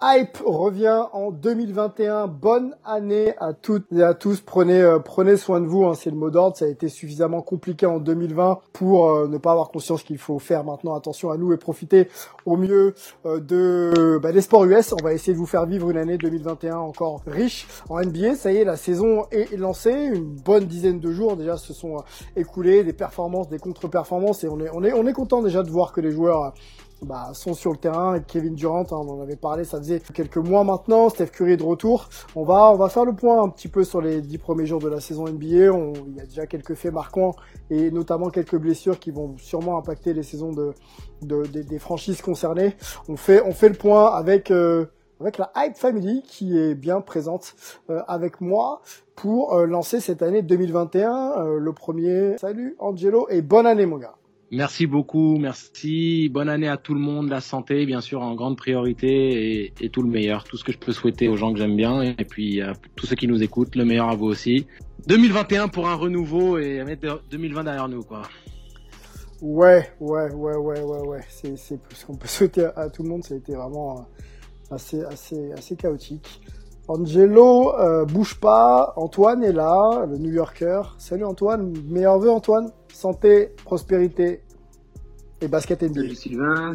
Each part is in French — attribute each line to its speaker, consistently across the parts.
Speaker 1: Hype revient en 2021. Bonne année à toutes et à tous. Prenez euh, prenez soin de vous. Hein, c'est le mot d'ordre. Ça a été suffisamment compliqué en 2020 pour euh, ne pas avoir conscience qu'il faut faire maintenant attention à nous et profiter au mieux euh, de bah, des sports US. On va essayer de vous faire vivre une année 2021 encore riche en NBA. Ça y est, la saison est lancée. Une bonne dizaine de jours déjà se sont écoulés, des performances, des contre-performances et on est on est on est content déjà de voir que les joueurs bah, sont sur le terrain. Kevin Durant, hein, on en avait parlé, ça faisait quelques mois maintenant. Steph Curry de retour. On va, on va faire le point un petit peu sur les dix premiers jours de la saison NBA. On, il y a déjà quelques faits marquants et notamment quelques blessures qui vont sûrement impacter les saisons de, de des, des franchises concernées. On fait, on fait le point avec euh, avec la Hype Family qui est bien présente euh, avec moi pour euh, lancer cette année 2021. Euh, le premier, salut Angelo et bonne année mon gars.
Speaker 2: Merci beaucoup, merci. Bonne année à tout le monde, la santé bien sûr en grande priorité et, tout le meilleur, tout ce que je peux souhaiter aux gens que j'aime bien et puis à tous ceux qui nous écoutent, le meilleur à vous aussi. 2021 pour un renouveau et mettre 2020 derrière nous quoi.
Speaker 1: Ouais, ouais, ouais, ouais, ouais, ouais. C'est, c'est ce qu'on peut souhaiter à, tout le monde. Ça a été vraiment euh, assez, assez, assez chaotique. Angelo, euh, bouge pas. Antoine est là, le New Yorker. Salut Antoine. Meilleurs vœux Antoine. Santé, prospérité et basket NBA.
Speaker 3: Salut Sylvain.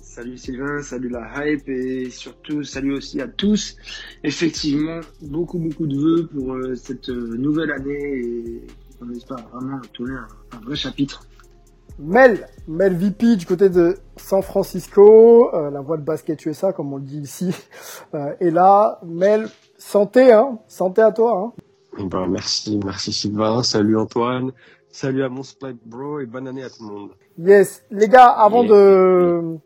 Speaker 3: Salut Sylvain, salut la hype et surtout salut aussi à tous. Effectivement, beaucoup beaucoup de vœux pour euh, cette euh, nouvelle année et on espère vraiment tourner un, un vrai chapitre.
Speaker 1: Mel, Mel VP du côté de San Francisco, euh, la voix de basket USA comme on le dit ici. Euh, et là, Mel, santé, hein, santé à toi. Hein.
Speaker 4: Ben, merci, merci Sylvain, salut Antoine, salut à mon Split Bro et bonne année à tout le monde.
Speaker 1: Yes, les gars, avant de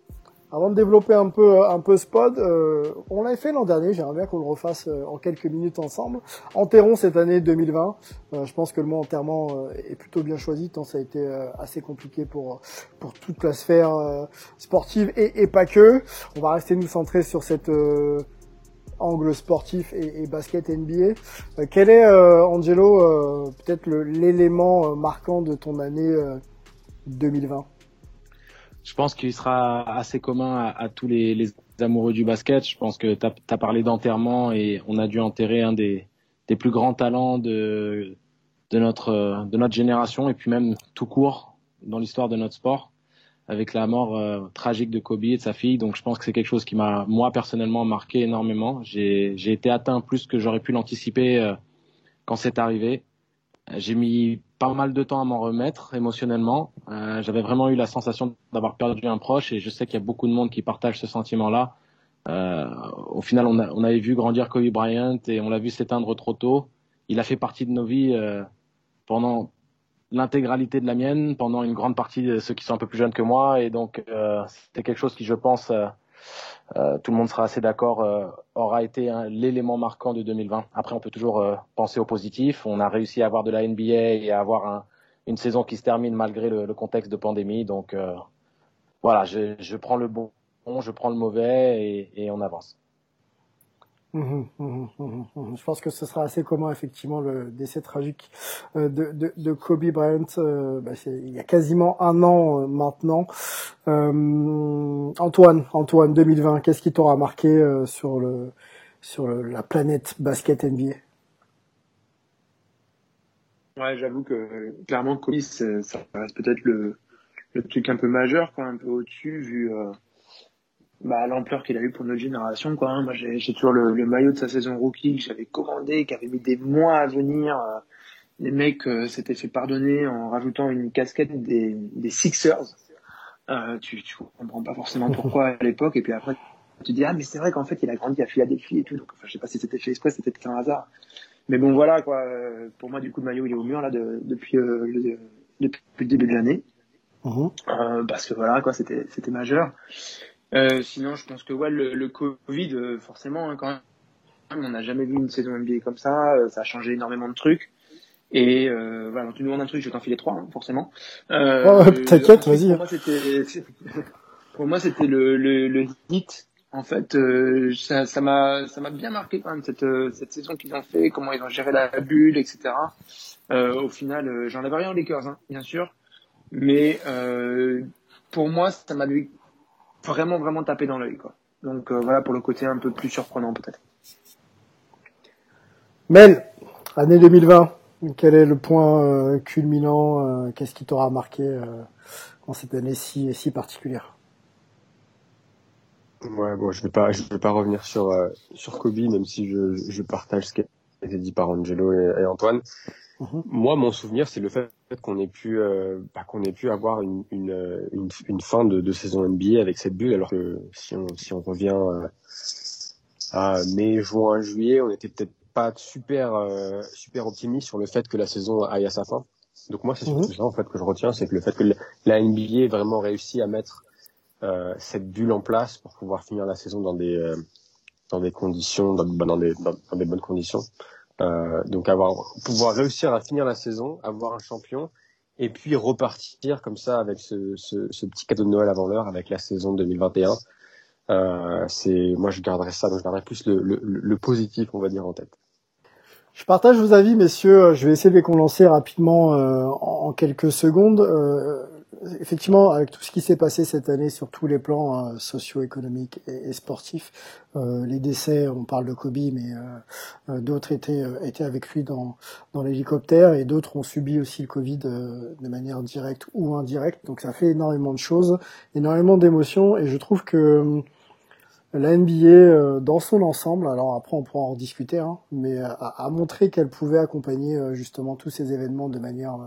Speaker 1: avant de développer un peu un peu ce pod, euh, on l'avait fait l'an dernier. J'aimerais bien qu'on le refasse euh, en quelques minutes ensemble. Enterrons cette année 2020. Euh, je pense que le mot enterrement euh, est plutôt bien choisi, tant ça a été assez compliqué pour pour toute la sphère sportive et, et pas que. On va rester nous centrer sur cette euh, angle sportif et, et basket NBA. Euh, quel est, euh, Angelo, euh, peut-être l'élément marquant de ton année euh, 2020
Speaker 2: Je pense qu'il sera assez commun à, tous les, amoureux du basket. Je pense que tu as, parlé d'enterrement et on a dû enterrer un des, plus grands talents de, notre, de notre génération et puis même tout court dans l'histoire de notre sport avec la mort euh, tragique de Kobe et de sa fille. Donc je pense que c'est quelque chose qui m'a, moi personnellement, marqué énormément. J'ai été atteint plus que j'aurais pu l'anticiper euh, quand c'est arrivé. J'ai mis pas mal de temps à m'en remettre émotionnellement. Euh, J'avais vraiment eu la sensation d'avoir perdu un proche et je sais qu'il y a beaucoup de monde qui partage ce sentiment-là. Euh, au final, on, avait vu grandir Kobe Bryant et on l'a vu s'éteindre trop tôt. Il a fait partie de nos vies euh, pendant l'intégralité de la mienne, pendant une grande partie de ceux qui sont un peu plus jeunes que moi et donc euh, c'était quelque chose qui, je pense, euh, euh, tout le monde sera assez d'accord, euh, aura été hein, l'élément marquant de 2020. Après, on peut toujours euh, penser au positif. On a réussi à avoir de la NBA et à avoir un, une saison qui se termine malgré le, contexte de pandémie. Donc euh, voilà, je, je prends le bon, je prends le mauvais et on avance.
Speaker 1: Mhm, mhm, mhm. Je pense que ce sera assez commun effectivement le décès tragique euh, de, de, de Kobe Bryant. euh, bah, il y a quasiment un an euh, maintenant. Antoine, Antoine, 2020, qu'est-ce qui t'aura marqué sur le sur la planète basket NBA
Speaker 3: Ouais, j'avoue que clairement Kobe, ça reste peut-être le, le truc un peu majeur, quoi, un peu au-dessus vu bah, l'ampleur qu'il a eu pour notre génération. Quoi. hein. Moi, j'ai j'ai toujours le, le maillot de sa saison rookie que j'avais commandé, qui avait mis des mois à venir. euh, les mecs s'étaient fait pardonner en rajoutant une casquette des, des Sixers. tu, tu comprends pas forcément pourquoi à l'époque, et puis après tu te dis ah mais c'est vrai qu'en fait il a grandi à Philadelphie et tout, donc enfin, je sais pas si c'était fait exprès, c'était peut-être un hasard. Mais bon voilà quoi, pour moi du coup le maillot il est au mur là de, depuis, le, depuis le début de l'année. Mhm. Euh, parce que voilà quoi c'était c'était majeur euh, sinon je pense que ouais le, le covid euh, forcément hein, quand même on n'a jamais vu une saison NBA comme ça euh, ça a changé énormément de trucs. Et euh, voilà tu nous demandes un truc je t'en file trois hein, forcément.
Speaker 1: Euh, oh, t'inquiète vas-y.
Speaker 3: pour moi c'était pour moi c'était le, le, le hit en fait, euh, ça, ça m'a, ça m'a bien marqué quand même cette, cette saison qu'ils ont fait, comment ils ont géré la bulle, etc. Euh, au final, j'en avais rien aux Lakers, hein, bien sûr, mais euh, pour moi, ça m'a vraiment, vraiment tapé dans l'œil. Quoi. Donc euh, voilà pour le côté un peu plus surprenant peut-être.
Speaker 1: Mel, année 2020, quel est le point euh, culminant Qu'est-ce qui t'aura marqué en cette année si, si particulière?
Speaker 4: Ouais, bon, je vais pas, je vais pas revenir sur sur Kobe, même si je, je partage ce a été dit par Angelo et Antoine. Mhm. Moi, mon souvenir, c'est le fait qu'on ait pu, euh, bah, qu'on ait pu avoir une, une, une, une fin de, de, saison NBA avec cette bulle, alors que si on, si on revient euh, à mai, juin, juillet, on était peut-être pas super, euh, super optimiste sur le fait que la saison aille à sa fin. Donc moi, c'est surtout mhm. ça en fait que je retiens, c'est que le fait que la NBA ait vraiment réussi à mettre euh, cette bulle en place pour pouvoir finir la saison dans des, euh, dans des conditions, dans, bah, des, dans des bonnes conditions. Euh, donc avoir pouvoir réussir à finir la saison, avoir un champion et puis repartir comme ça avec ce, ce, ce petit cadeau de Noël avant l'heure avec la saison 2021. Euh, c'est moi je garderai ça, donc je garderai plus le, le, le, positif on va dire en tête.
Speaker 1: Je partage vos avis, messieurs. Je vais essayer de les condenser rapidement euh, en, quelques secondes. Euh, effectivement, avec tout ce qui s'est passé cette année sur tous les plans hein, socio-économiques et, sportifs, euh, les décès, on parle de Kobe, mais euh, euh, d'autres étaient, étaient avec lui dans, dans l'hélicoptère et d'autres ont subi aussi le Covid de manière directe ou indirecte. Donc ça fait énormément de choses, énormément d'émotions et je trouve que la NBA dans son ensemble, alors après on pourra en discuter, hein, mais a, a, montré qu'elle pouvait accompagner justement tous ces événements de manière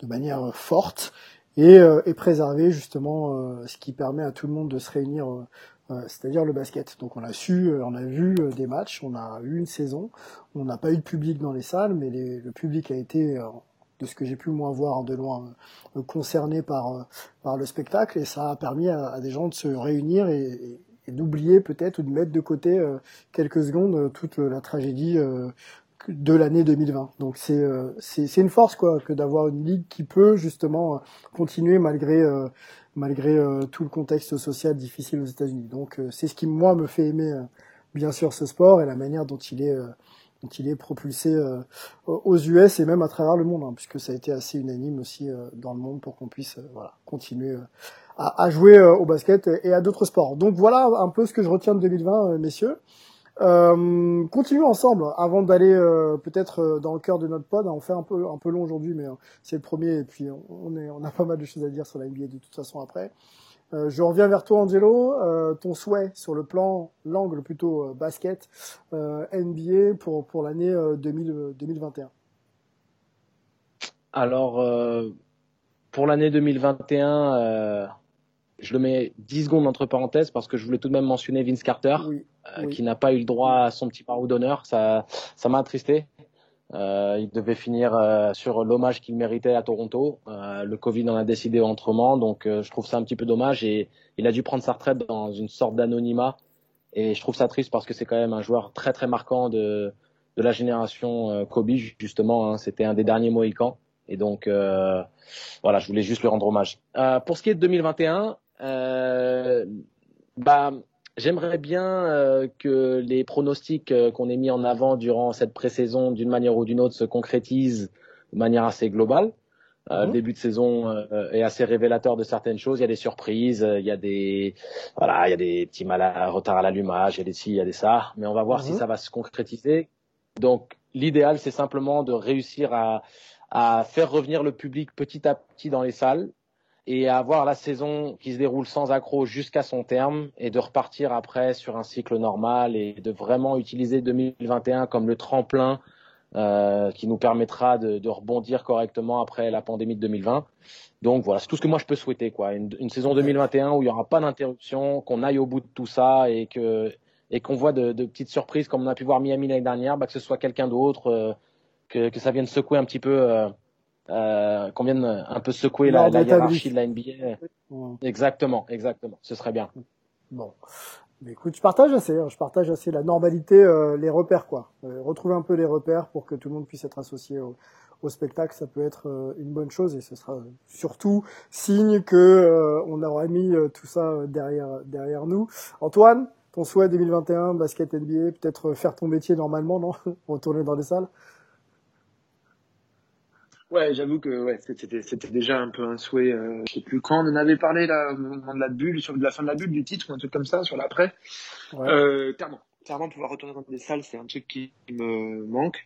Speaker 1: de manière forte et, euh, et préserver justement euh, ce qui permet à tout le monde de se réunir, euh, c'est-à-dire le basket. Donc on a su, on a vu des matchs, on a eu une saison, on n'a pas eu de public dans les salles, mais le public a été de ce que j'ai pu moins voir de loin concerné par par le spectacle et ça a permis à, des gens de se réunir et, et d'oublier peut-être ou de mettre de côté quelques secondes toute la tragédie de l'année 2020. Donc c'est euh, c'est une force quoi que d'avoir une ligue qui peut justement euh, continuer malgré euh, malgré tout le contexte social difficile aux États-Unis. Donc c'est ce qui moi me fait aimer bien sûr ce sport et la manière dont il est dont il est propulsé aux US et même à travers le monde, hein, puisque ça a été assez unanime aussi dans le monde pour qu'on puisse voilà continuer à, à, jouer au basket et à d'autres sports. Donc voilà un peu ce que je retiens de 2020, messieurs. Euh, continuons ensemble avant d'aller euh, peut-être euh, dans le cœur de notre pod. On fait un peu un peu long aujourd'hui, mais euh, c'est le premier et puis on est a pas mal de choses à dire sur la NBA de toute façon après. je reviens vers toi, Angelo. ton souhait sur le plan, l'angle plutôt basket NBA pour pour l'année 2021.
Speaker 2: Alors pour l'année 2021 je le mets 10 secondes entre parenthèses parce que je voulais tout de même mentionner Vince Carter, euh, qui n'a pas eu le droit à son petit parou d'honneur. Ça, ça m'a attristé. Euh, il devait finir euh, sur l'hommage qu'il méritait à Toronto. Le Covid en a décidé autrement, donc je trouve ça un petit peu dommage. Et il a dû prendre sa retraite dans une sorte d'anonymat. Et je trouve ça triste parce que c'est quand même un joueur très très marquant de, de la génération Kobe justement. Hein. C'était un des derniers Mohicans. Et donc voilà, je voulais juste lui rendre hommage. pour ce qui est de 2021, euh, bah, j'aimerais bien euh, que les pronostics euh, qu'on ait mis en avant durant cette pré-saison, d'une manière ou d'une autre, se concrétisent de manière assez globale. Euh, Le mhm. début de saison euh, est assez révélateur de certaines choses. Il y a des surprises, il y a des voilà, il y a des petits mal à, retard à l'allumage, il y a des ci, il y a des ça. Mais on va voir si mhm. ça va se concrétiser. Donc l'idéal, c'est simplement de réussir à, à faire revenir le public petit à petit dans les salles et avoir la saison qui se déroule sans accroc jusqu'à son terme et de repartir après sur un cycle normal et de vraiment utiliser 2021 comme le tremplin euh, qui nous permettra de, de, rebondir correctement après la pandémie de 2020. Donc voilà, c'est tout ce que moi je peux souhaiter, quoi. Une, une saison 2021 où il n'y aura pas d'interruption, qu'on aille au bout de tout ça et que et qu'on voit de, de, petites surprises comme on a pu voir Miami l'année dernière, bah, que ce soit quelqu'un d'autre, euh, que, que ça vienne secouer un petit peu, euh, euh, qu'on vienne un peu secouer la, la hiérarchie de la NBA. Exactement, exactement. Ce serait bien.
Speaker 1: Bon. Mais écoute, je partage assez, hein, je partage assez la normalité, euh, les repères quoi. Euh, retrouver un peu les repères pour que tout le monde puisse être associé au, au spectacle, ça peut être euh, une bonne chose et ce sera surtout signe que on aura mis tout ça derrière derrière nous. Antoine, ton souhait 2021, basket NBA, peut-être faire ton métier normalement, non? Retourner dans les salles?
Speaker 3: Ouais, j'avoue que ouais, c'était c'était déjà un peu un souhait. Euh, je sais plus quand on en avait parlé là au moment de la bulle, sur de la fin de la bulle, du titre ou un truc comme ça, sur l'après. Ouais. Euh, clairement, clairement pouvoir retourner dans des salles, c'est un truc qui me manque.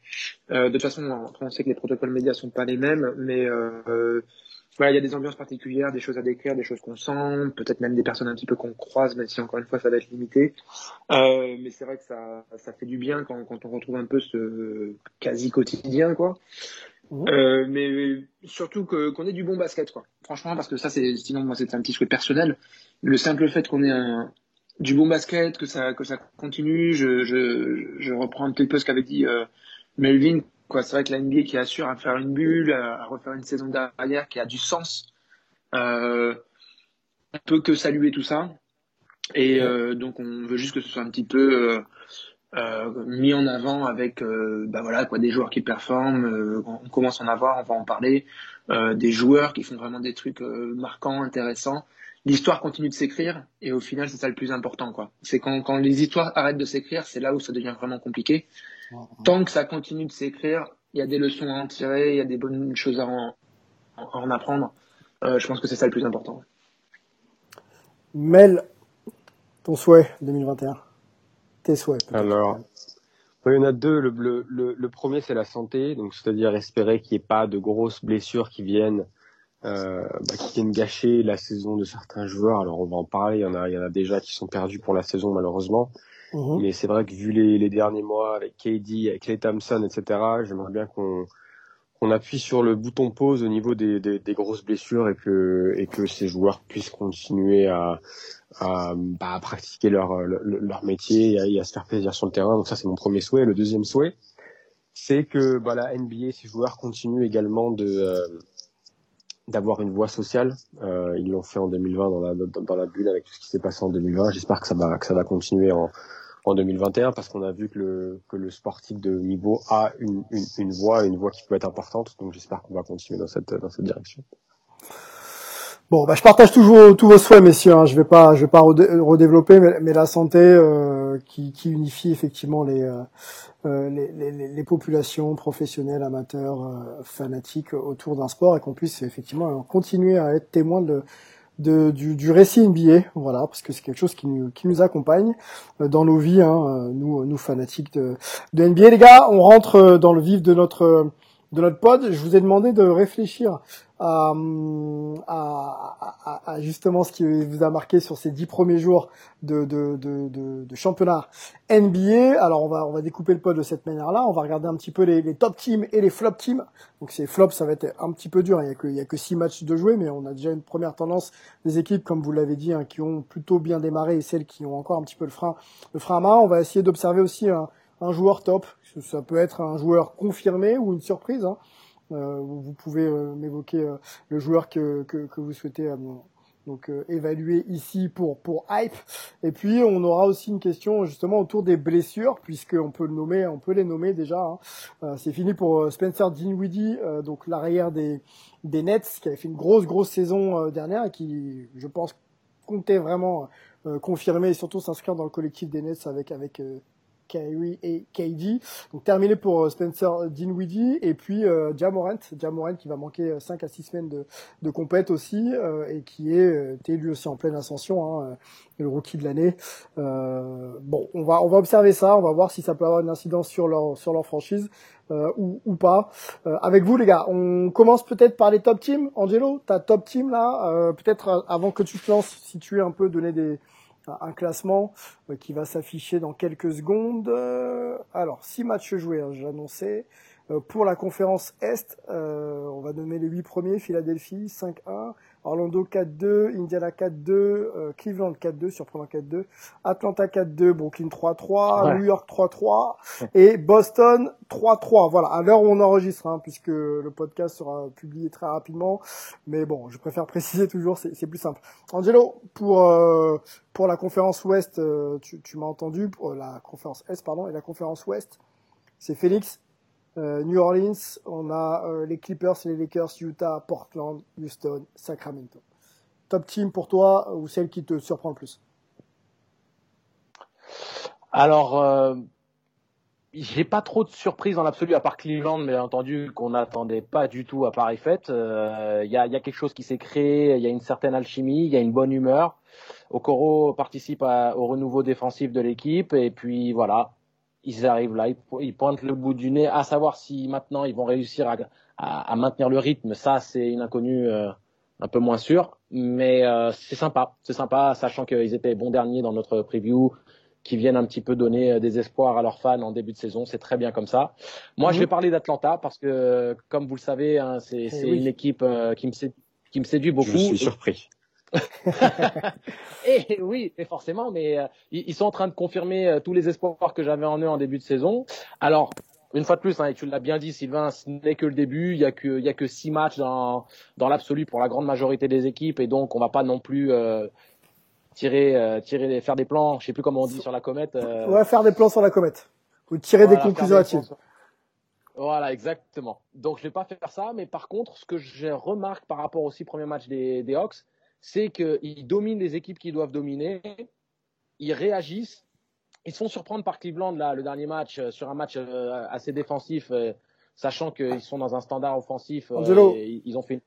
Speaker 3: Euh, de toute façon, on sait que les protocoles médias sont pas les mêmes, mais euh, voilà, il y a des ambiances particulières, des choses à décrire, des choses qu'on sent, peut-être même des personnes un petit peu qu'on croise, même si encore une fois ça va être limité. Euh, mais c'est vrai que ça, ça fait du bien quand, quand on retrouve un peu ce quasi quotidien, quoi. Mmh. Euh, mais surtout que qu'on ait du bon basket quoi. Franchement parce que ça c'est sinon moi c'est un petit souhait personnel. Le simple fait qu'on ait un, du bon basket, que ça que ça continue, je je, je reprends un petit peu ce qu'avait dit euh, Melvin quoi. C'est vrai que la NBA qui assure à faire une bulle, à, refaire une saison derrière qui a du sens. Euh, on peut que saluer tout ça. Et euh, donc on veut juste que ce soit un petit peu euh, euh, mis en avant avec euh, bah voilà quoi des joueurs qui performent euh, on commence à en avoir on va en parler euh, des joueurs qui font vraiment des trucs euh, marquants intéressants. L'histoire continue de s'écrire et au final c'est ça le plus important quoi. C'est quand, quand les histoires arrêtent de s'écrire c'est là où ça devient vraiment compliqué. Tant que ça continue de s'écrire il y a des leçons à en tirer il y a des bonnes choses à en, à en apprendre. Je pense que c'est ça le plus important.
Speaker 1: Mel ton souhait 2021 tes souhaits.
Speaker 4: Alors, il y en a deux. Le, le, le, premier, c'est la santé, donc c'est-à-dire espérer qu'il n'y ait pas de grosses blessures qui viennent, euh, bah, qui viennent gâcher la saison de certains joueurs. Alors, on va en parler. Il y en a, il y en a déjà qui sont perdus pour la saison malheureusement. Mmh. Mais c'est vrai que vu les, les, derniers mois avec KD, avec Clay Thompson, etc., j'aimerais bien qu'on qu'on appuie sur le bouton pause au niveau des, des, des, grosses blessures et que et que ces joueurs puissent continuer à à, bah, à pratiquer leur, leur, métier et à, se faire plaisir sur le terrain. Donc ça, c'est mon premier souhait. Le deuxième souhait, c'est que bah, la NBA, ces joueurs continuent également de euh, d'avoir une voix sociale. Euh, ils l'ont fait en 2020 dans la, dans, la bulle avec tout ce qui s'est passé en 2020. J'espère que ça va que ça va continuer en, en 2021 parce qu'on a vu que le que le sportif de niveau a une, une, une voix, une voix qui peut être importante. Donc j'espère qu'on va continuer dans cette dans cette direction.
Speaker 1: Bon, bah, je partage toujours tous vos souhaits, messieurs. Hein. Je vais pas, je vais pas redévelopper, mais, mais la santé euh, qui, qui, unifie effectivement les, euh, euh les, les, les, populations professionnelles, amateurs, euh, fanatiques autour d'un sport, et qu'on puisse effectivement continuer à être témoin de, de du, du, récit NBA, voilà, parce que c'est quelque chose qui nous, qui nous accompagne euh, dans nos vies, hein, nous, nous fanatiques de, de NBA. Les gars, on rentre dans le vif de notre de notre pod. Je vous ai demandé de réfléchir à, à, à, justement ce qui vous a marqué sur ces dix premiers jours de, de, de, de, de championnat NBA. Alors on va on va découper le pod de cette manière-là. On va regarder un petit peu les, les, top teams et les flop teams. Donc ces flops, ça va être un petit peu dur. Il y a que il y a que six matchs de jouer, mais on a déjà une première tendance des équipes, comme vous l'avez dit, hein, qui ont plutôt bien démarré et celles qui ont encore un petit peu le frein le frein à main. On va essayer d'observer aussi un, un joueur top. Ça peut être un joueur confirmé ou une surprise. Hein. Euh, vous pouvez euh, m'évoquer euh, le joueur que, que, que vous souhaitez donc évaluer ici pour pour hype et puis on aura aussi une question justement autour des blessures puisqu'on peut le nommer on peut les nommer déjà hein. c'est fini pour Spencer Dinwiddie donc l'arrière des des Nets qui avait fait une grosse grosse saison dernière et qui je pense comptait vraiment confirmer et surtout s'inscrire dans le collectif des Nets avec avec Kyrie et KD. Donc terminé pour euh, Spencer Dinwiddie et puis euh, Jamorant, Jamorant qui va manquer 5 euh, à 6 semaines de, de compète aussi euh, et qui est euh, lui aussi en pleine ascension, hein, le rookie de l'année. Euh, bon, on va on va observer ça, on va voir si ça peut avoir une incidence sur leur sur leur franchise. Euh, ou, ou, pas. Euh, avec vous les gars, on commence peut-être par les top teams. Angelo, ta top team là, peut-être avant que tu te lances, si tu es un peu donner des, un classement euh, qui va s'afficher dans quelques secondes. Euh, alors, six matchs joués, hein, j'annonçais. pour la conférence Est, on va nommer les huit premiers, Philadelphie 5-1, Orlando 4-2, Indiana 4-2, euh, Cleveland 4-2, surprenant 4-2, Atlanta 4-2, Brooklyn 3-3, New York 3-3 et Boston 3-3. Voilà, à l'heure où on enregistre, hein, puisque le podcast sera publié très rapidement. Mais bon, je préfère préciser toujours, c'est plus simple. Angelo, pour euh, pour la conférence Ouest, euh, tu, tu m'as entendu, pour la conférence Est, pardon, et la conférence Ouest, c'est Félix euh, New Orleans, on a euh, les Clippers, les Lakers, Utah, Portland, Houston, Sacramento. Top team pour toi ou celle qui te surprend le plus?
Speaker 2: Alors, euh, j'ai pas trop de surprises dans l'absolu, à part Cleveland, mais entendu qu'on n'attendait pas du tout à pareille fête. Il y, a, quelque chose qui s'est créé, il y a une certaine alchimie, il y a une bonne humeur. Okoro participe au renouveau défensif de l'équipe, et puis voilà, ils arrivent là, ils, pointent le bout du nez, à savoir si maintenant ils vont réussir à, à, maintenir le rythme. Ça, c'est une inconnue euh, un peu moins sûre, mais euh, c'est sympa, c'est sympa, sachant qu'ils étaient bons derniers dans notre preview, qui viennent un petit peu donner euh, des espoirs à leurs fans en début de saison. C'est très bien comme ça. Moi, je mhm. vais parler d'Atlanta parce que, comme vous le savez, hein, c'est eh une équipe qui me qui me séduit beaucoup. Je
Speaker 4: suis surpris.
Speaker 2: et oui, et forcément, mais euh, ils, sont en train de confirmer euh, tous les espoirs que j'avais en eux en début de saison. Alors, une fois de plus, hein, et tu l'as bien dit, Sylvain, ce n'est que le début. Il y a que, il y a que six matchs dans, dans l'absolu pour la grande majorité des équipes, et donc on va pas non plus euh, tirer, tirer, faire des plans. Je sais plus comment on dit sur la comète.
Speaker 1: On va faire des plans sur la comète ou tirer des conclusions là-dessus.
Speaker 2: Voilà, exactement. Donc je vais pas faire ça, mais par contre, ce que je remarque par rapport au six premiers matchs des, des Hawks, c'est qu'ils dominent les équipes qui doivent dominer, ils réagissent, ils se font surprendre par Cleveland là, le dernier match, euh, sur un match euh, assez défensif, euh, sachant qu'ils sont dans un standard offensif. ils ont fait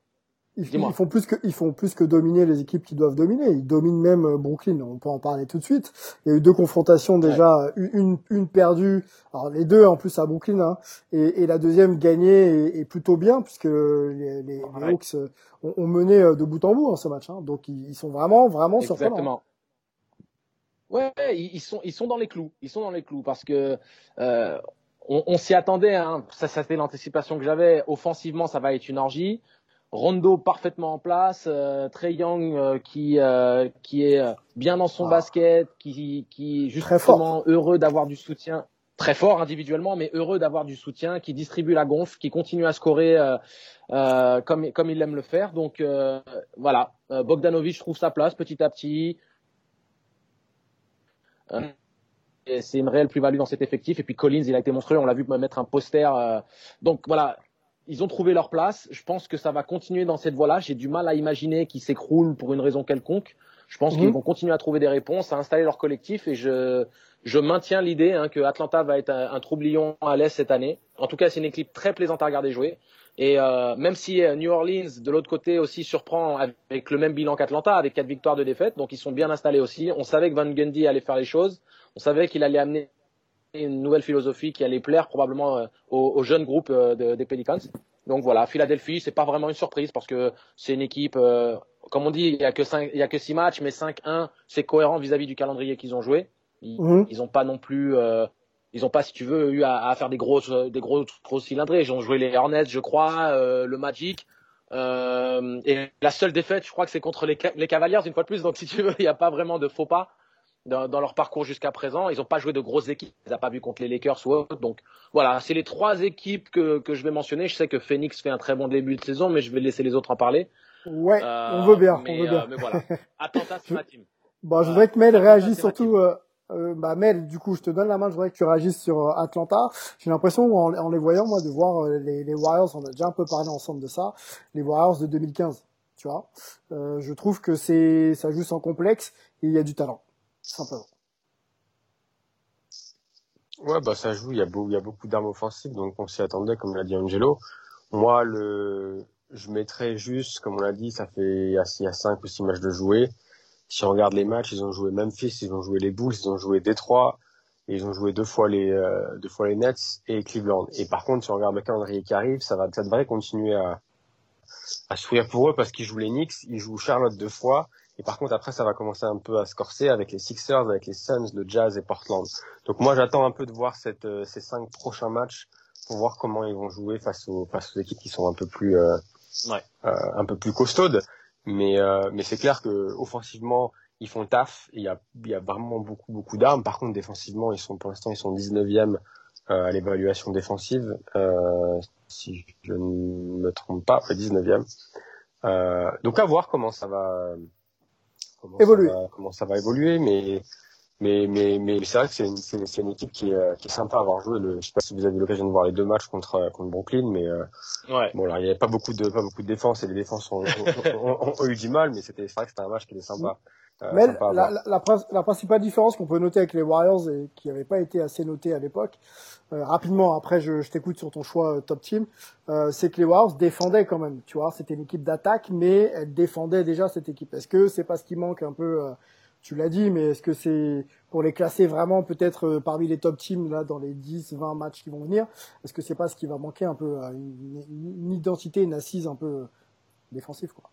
Speaker 1: ils, font plus que ils font plus que dominer les équipes qui doivent dominer. Ils dominent même Brooklyn. On peut en parler tout de suite. Il y a eu deux confrontations déjà, une, une perdue. Alors les deux en plus à Brooklyn, hein, et, et, la deuxième gagnée et, plutôt bien puisque les, les, Hawks ont, ont, mené de bout en bout dans ce match. Hein. Donc ils, sont vraiment vraiment surprenants. Exactement.
Speaker 2: Ouais, ils sont ils sont dans les clous. Ils sont dans les clous parce que euh, on, on s'y attendait. Hein. Ça, c'était l'anticipation que j'avais. Offensivement, ça va être une orgie. Rondo parfaitement en place, euh, Trey Young euh, qui euh, qui est euh, bien dans son ah. basket, qui qui justement heureux d'avoir du soutien, très fort individuellement, mais heureux d'avoir du soutien, qui distribue la gonfle, qui continue à scorer comme comme il aime le faire. Donc voilà, Bogdanovic trouve sa place petit à petit. c'est une réelle plus-value dans cet effectif. Et puis Collins, il a été monstrueux. On l'a vu mettre un poster. donc voilà, ils ont trouvé leur place. Je pense que ça va continuer dans cette voie-là. J'ai du mal à imaginer qu'ils s'écroulent pour une raison quelconque. Je pense qu'ils mhm. vont continuer à trouver des réponses, à installer leur collectif et je, je maintiens l'idée hein, que Atlanta va être un, troublion à l'Est cette année. En tout cas, c'est une équipe très plaisante à regarder jouer. Et euh, même si euh, New Orleans, de l'autre côté, aussi surprend avec le même bilan qu'Atlanta, avec quatre victoires de défaite, donc ils sont bien installés aussi. On savait que Van Gundy allait faire les choses. On savait qu'il allait amener une nouvelle philosophie qui allait plaire probablement euh, aux, jeunes groupes euh, des Pelicans. Donc voilà, Philadelphie, c'est pas vraiment une surprise parce que c'est une équipe, euh, comme on dit, il y a que cinq, il y a que six matchs, mais 5-1, c'est cohérent vis-à-vis du calendrier qu'ils ont joué. Ils, mhm. ils ont pas non plus, ils ont pas, si tu veux, eu à, faire des grosses, des gros, gros cylindrés. Ils ont joué les Hornets, je crois, le Magic. et la seule défaite, je crois que c'est contre les, les Cavaliers une fois de plus. Donc si tu veux, il n'y a pas vraiment de faux pas dans, leur parcours jusqu'à présent. Ils n'ont pas joué de grosses équipes. Ils n'ont pas vu contre les Lakers ou autre. Donc voilà, c'est les trois équipes que, que je vais mentionner. Je sais que Phoenix fait un très bon début de saison, mais je vais laisser les autres en parler.
Speaker 1: Ouais, euh, on veut bien,
Speaker 2: mais,
Speaker 1: on veut bien.
Speaker 2: Euh, mais voilà, Attentat, c'est ma team.
Speaker 1: Bon, je voudrais que Mel réagisse surtout. Euh, euh, bah Mel, du coup, je te donne la main. Je voudrais que tu réagisses sur Atlanta. J'ai l'impression, en, en, les voyant, moi, de voir les, les Warriors. On a déjà un peu parlé ensemble de ça. Les Warriors de 2015, tu vois. Euh, je trouve que c'est, ça joue sans complexe et il y a du talent, simplement.
Speaker 4: Ouais, bah ça joue. Il y a, beau, il y a beaucoup d'armes offensives, donc on s'y attendait, comme l'a dit Angelo. Moi, le, je mettrais juste, comme on l'a dit, ça fait y, a, il y a cinq ou six matchs de jouer. Si on regarde les matchs, ils ont joué Memphis, ils ont joué les Bulls, ils ont joué Détroit, et ils ont joué deux fois les euh, deux fois les Nets et Cleveland. Et par contre, si on regarde le calendrier qui arrive, ça va ça devrait continuer à à sourire pour eux parce qu'ils jouent les Knicks, ils jouent Charlotte deux fois et par contre, après, ça va commencer un peu à se corser avec les Sixers, avec les Suns, le Jazz et Portland. Donc moi, j'attends un peu de voir cette, euh, ces cinq prochains matchs pour voir comment ils vont jouer face aux face aux équipes qui sont un peu plus euh, ouais. euh, un peu plus costaudes. Mais euh, mais c'est clair que offensivement ils font le taf. Il y a il y a vraiment beaucoup beaucoup d'armes. Par contre défensivement ils sont pour l'instant ils sont 19e euh, à l'évaluation défensive euh, si je ne me trompe pas, 19e. Euh, donc à voir comment ça va comment
Speaker 1: évoluer.
Speaker 4: Ça va, comment ça va évoluer, mais mais mais mais c'est vrai que c'est une, c'est une équipe qui est, qui est sympa à avoir joué. Le, je sais pas si vous avez eu l'occasion de voir les deux matchs contre contre Brooklyn, mais euh,
Speaker 2: ouais.
Speaker 4: bon alors il y avait pas beaucoup de pas beaucoup de défense et les défenses ont, ont, ont, ont eu du mal, mais c'était c'est vrai que c'était un match qui était sympa.
Speaker 1: Euh, mais sympa la, la, la, la, principale différence qu'on peut noter avec les Warriors et qui n'avait pas été assez notée à l'époque, euh, rapidement après je, je t'écoute sur ton choix euh, top team, euh, c'est que les Warriors défendaient quand même. Tu vois, c'était une équipe d'attaque, mais elle défendait déjà cette équipe. Est-ce que c'est pas ce qui manque un peu tu l'as dit, mais est-ce que c'est pour les classer vraiment peut-être euh, parmi les top teams là dans les 10, 20 matchs qui vont venir Est-ce que c'est pas ce qui va manquer un peu une, une, identité, une assise un peu défensive quoi?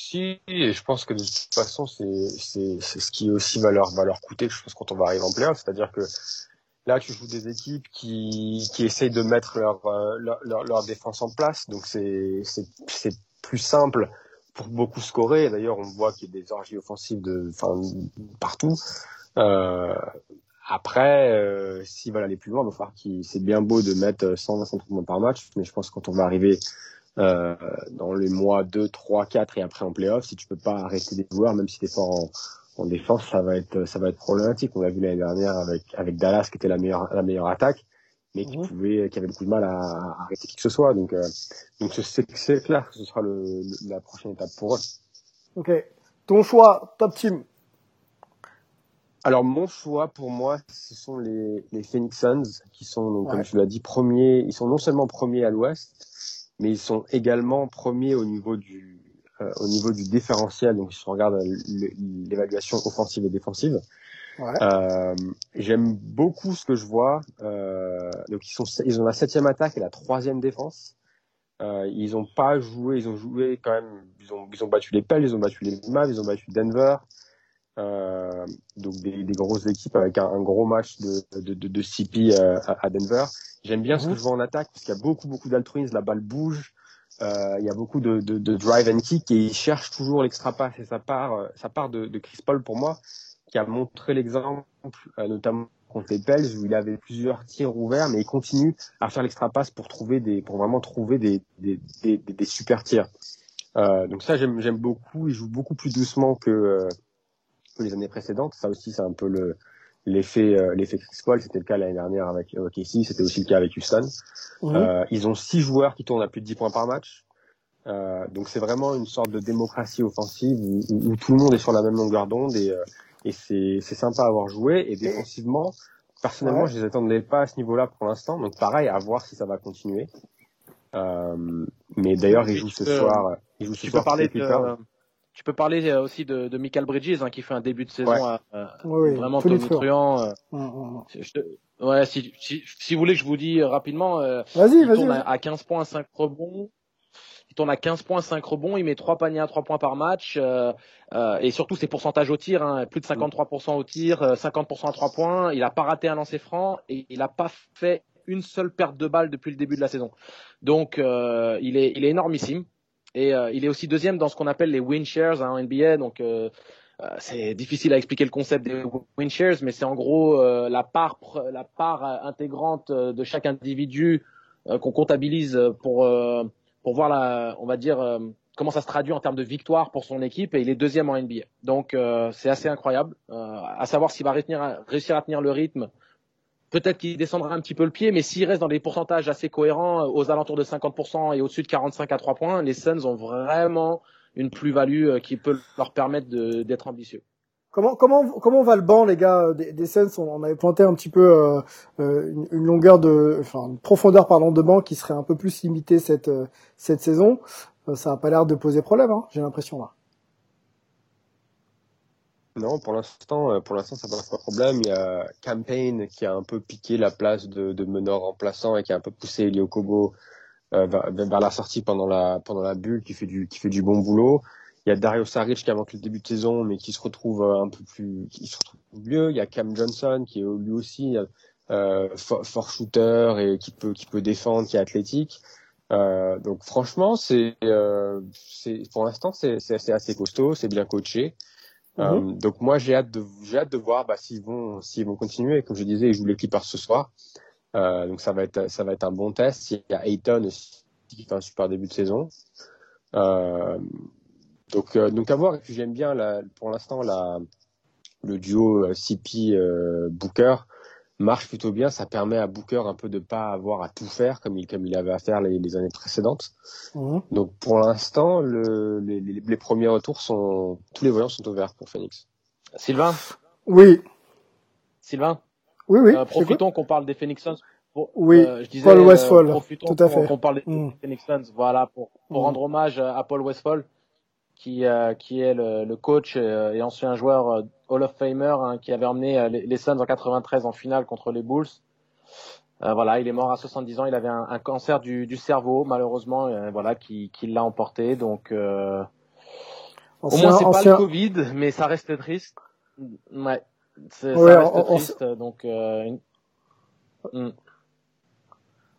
Speaker 4: Si, et je pense que de toute façon c'est c'est c'est ce qui aussi va leur va leur coûter, je pense quand on va arriver en playoff, c'est-à-dire que là tu joues des équipes qui qui essayent de mettre leur leur leur, leur défense en place, donc c'est c'est c'est plus simple pour beaucoup scorer. D'ailleurs, on voit qu'il y a des orgies offensives de, enfin, partout. Euh, après, euh, s'ils veulent aller plus loin, il va falloir qu'il, c'est bien beau de mettre 120 points par match, mais je pense que quand on va arriver euh, dans les mois 2, 3, 4 et après en playoff, si tu peux pas arrêter des joueurs, même si t'es fort en, en défense, ça va être, ça va être problématique. On l'a vu l'année dernière avec, avec Dallas, qui était la meilleure, la meilleure attaque mais qui
Speaker 1: Mhm.
Speaker 4: pouvait, qui avait beaucoup de mal à, à arrêter qui que ce soit. Donc, euh, donc c'est, c'est clair que ce sera le, le, la prochaine étape pour eux.
Speaker 1: Ok. Ton choix, top team.
Speaker 4: Alors mon choix pour moi, ce sont les, les Phoenix Suns qui sont donc
Speaker 1: Ouais.
Speaker 4: comme tu l'as dit premiers. Ils sont non seulement premiers à l'Ouest, mais ils sont également premiers au niveau du euh, au niveau du différentiel. Donc si on regarde l'évaluation offensive et défensive,
Speaker 1: Ouais.
Speaker 4: Euh, J'aime beaucoup ce que je vois. Euh, donc ils sont, ils ont la septième attaque et la troisième défense. Euh, ils ont pas joué, ils ont joué quand même. Ils ont, ils ont battu les Pels, ils ont battu les Mavs, ils ont battu Denver. Euh, donc des, des grosses équipes avec un, un gros match de, de, de, de CP euh, à, à Denver. J'aime bien ce que je vois en attaque parce qu'il y a beaucoup beaucoup d'altruisme, la balle bouge. Euh, il y a beaucoup de, de, de drive and kick et ils cherchent toujours l'extra pass et ça part, euh, ça part de, de Chris Paul pour moi qui a montré l'exemple, euh, notamment contre les Pels, où il avait plusieurs tirs ouverts, mais il continue à faire l'extra passe pour trouver des, pour vraiment trouver des, des, des, des, des super tirs. Euh, donc ça, j'aime, j'aime beaucoup. Il joue beaucoup plus doucement que, euh, que les années précédentes. Ça aussi, c'est un peu le, l'effet, euh, l'effet Chris Paul. C'était le cas l'année dernière avec OKC. C'était aussi le cas avec Houston. Euh, ils ont six joueurs qui tournent à plus de 10 points par match. Euh, donc c'est vraiment une sorte de démocratie offensive où, où, où tout le monde est sur la même longueur d'onde et, euh, et c'est, c'est sympa à avoir joué. Et défensivement, personnellement,
Speaker 1: Ouais.
Speaker 4: je les attendais pas à ce niveau-là pour l'instant. Donc pareil, à voir si ça va continuer. Euh, mais d'ailleurs, ils jouent ce
Speaker 2: peux-
Speaker 4: soir. Ils jouent ce
Speaker 2: Tu peux
Speaker 4: soir
Speaker 2: parler
Speaker 4: Clippers.
Speaker 2: de, tu peux parler euh, aussi de, de Michael Bridges hein, qui fait un début de saison
Speaker 4: Ouais.
Speaker 2: à- à-
Speaker 1: Oui, oui,
Speaker 2: vraiment
Speaker 1: tonitruant.
Speaker 2: tonitruant. euh,
Speaker 1: mhm.
Speaker 2: je te- Ouais, si, si, si vous voulez que je vous dise rapidement, euh,
Speaker 1: Vas-y,
Speaker 2: il
Speaker 1: vas-y.
Speaker 2: tourne
Speaker 1: vas-y.
Speaker 2: à, à 15 points, 5 rebonds. Il tourne à 15 points, 5 rebonds. Il met 3 paniers à 3 points par match. euh, euh, et surtout ses pourcentages au tir, hein, plus de 53% au tir, euh, 50% à 3 points. Il a pas raté un lancer franc et il a pas fait une seule perte de balle depuis le début de la saison. Donc euh, il est il est énormissime. Et euh, il est aussi deuxième dans ce qu'on appelle les win shares hein, en NBA. Donc euh, euh, c'est difficile à expliquer le concept des win shares, mais c'est en gros la part la part intégrante de chaque individu qu'on comptabilise pour pour voir la on va dire comment ça se traduit en termes de victoire pour son équipe et il est deuxième en NBA. Donc c'est assez incroyable. À savoir s'il va réussir à tenir le rythme. Peut-être qu'il descendra un petit peu le pied, mais s'il reste dans des pourcentages assez cohérents, euh, aux alentours de 50% et au-dessus de 45 à 3 points, les Suns ont vraiment une plus-value euh, qui peut leur permettre d'être ambitieux.
Speaker 1: Comment comment comment va le banc les gars euh, des, des Suns? On, avait pointé un petit peu euh, une, une longueur de enfin une profondeur pardon de banc qui serait un peu plus limitée cette cette saison. Ça a pas l'air de poser problème hein, j'ai l'impression là.
Speaker 4: Non, pour l'instant, euh, pour l'instant, ça pose pas de problème. Il y a Campaign qui a un peu piqué la place de, de meneur remplaçant et qui a un peu poussé Elio Kobo euh, vers, la sortie pendant la pendant la bulle, qui fait du qui fait du bon boulot. Il y a Dario Saric qui manqué le début de saison, mais qui se retrouve euh, un peu plus, qui se retrouve mieux. Il y a Cam Johnson qui est lui aussi euh, fort, shooter et qui peut qui peut défendre, qui est athlétique. Donc franchement, c'est c'est pour l'instant c'est c'est assez costaud, c'est bien coaché. Euh, mhm. donc moi j'ai hâte de j'ai hâte de voir bah, s'ils vont s'ils vont continuer. Comme je disais, ils jouent les Clippers ce soir. Euh, donc ça va être ça va être un bon test. Il y a Ayton aussi qui fait un super début de saison. Euh, donc donc à voir. J'aime bien la, pour l'instant la le duo CP Booker marche plutôt bien. Ça permet à Booker un peu de pas avoir à tout faire comme il, comme il avait à faire les, les années précédentes. Mhm. Donc pour l'instant, le, les, les, premiers retours sont, tous les voyants sont ouverts pour Phoenix.
Speaker 2: Sylvain?
Speaker 1: Oui.
Speaker 2: Sylvain?
Speaker 1: Oui, oui.
Speaker 2: Euh, profitons qu'on parle des Phoenix Suns.
Speaker 1: oui, euh, je disais, Paul Westphal. Euh, tout à fait.
Speaker 2: Qu'on parle des mhm. Phoenix Suns, voilà, pour, pour mhm. rendre hommage à Paul Westphal qui, euh, qui est le, le coach euh, et ancien joueur euh, Hall of Famer hein, qui avait emmené les, les, Suns en 93 en finale contre les Bulls. voilà, il est mort à 70 ans. Il avait un, un cancer du, du, cerveau, malheureusement, voilà, qui, qui l'a emporté. Donc, euh, au moins c'est pas le Covid, mais ça reste triste. Ouais, ça reste triste. Donc, une...
Speaker 1: Hmm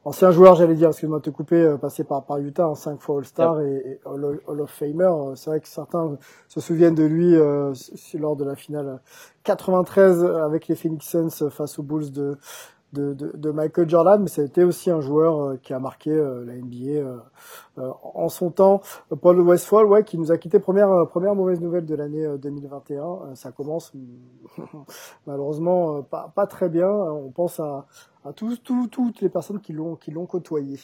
Speaker 1: ancien joueur, j'allais dire, excuse-moi de te couper, euh, passé par, par Utah, en hein, cinq fois All-Star et, Hall, of Famer. Euh, c'est vrai que certains se souviennent de lui euh, lors de la finale 93 avec les Phoenix Suns face aux Bulls de, de, de, Michael Jordan, mais ça a été aussi un joueur euh, qui a marqué euh, la NBA euh, en son temps. Paul Westphal, ouais, qui nous a quitté première première mauvaise nouvelle de l'année 2021. ça commence malheureusement pas, pas très bien. On pense à, à tous, toutes les personnes qui l'ont qui l'ont côtoyé.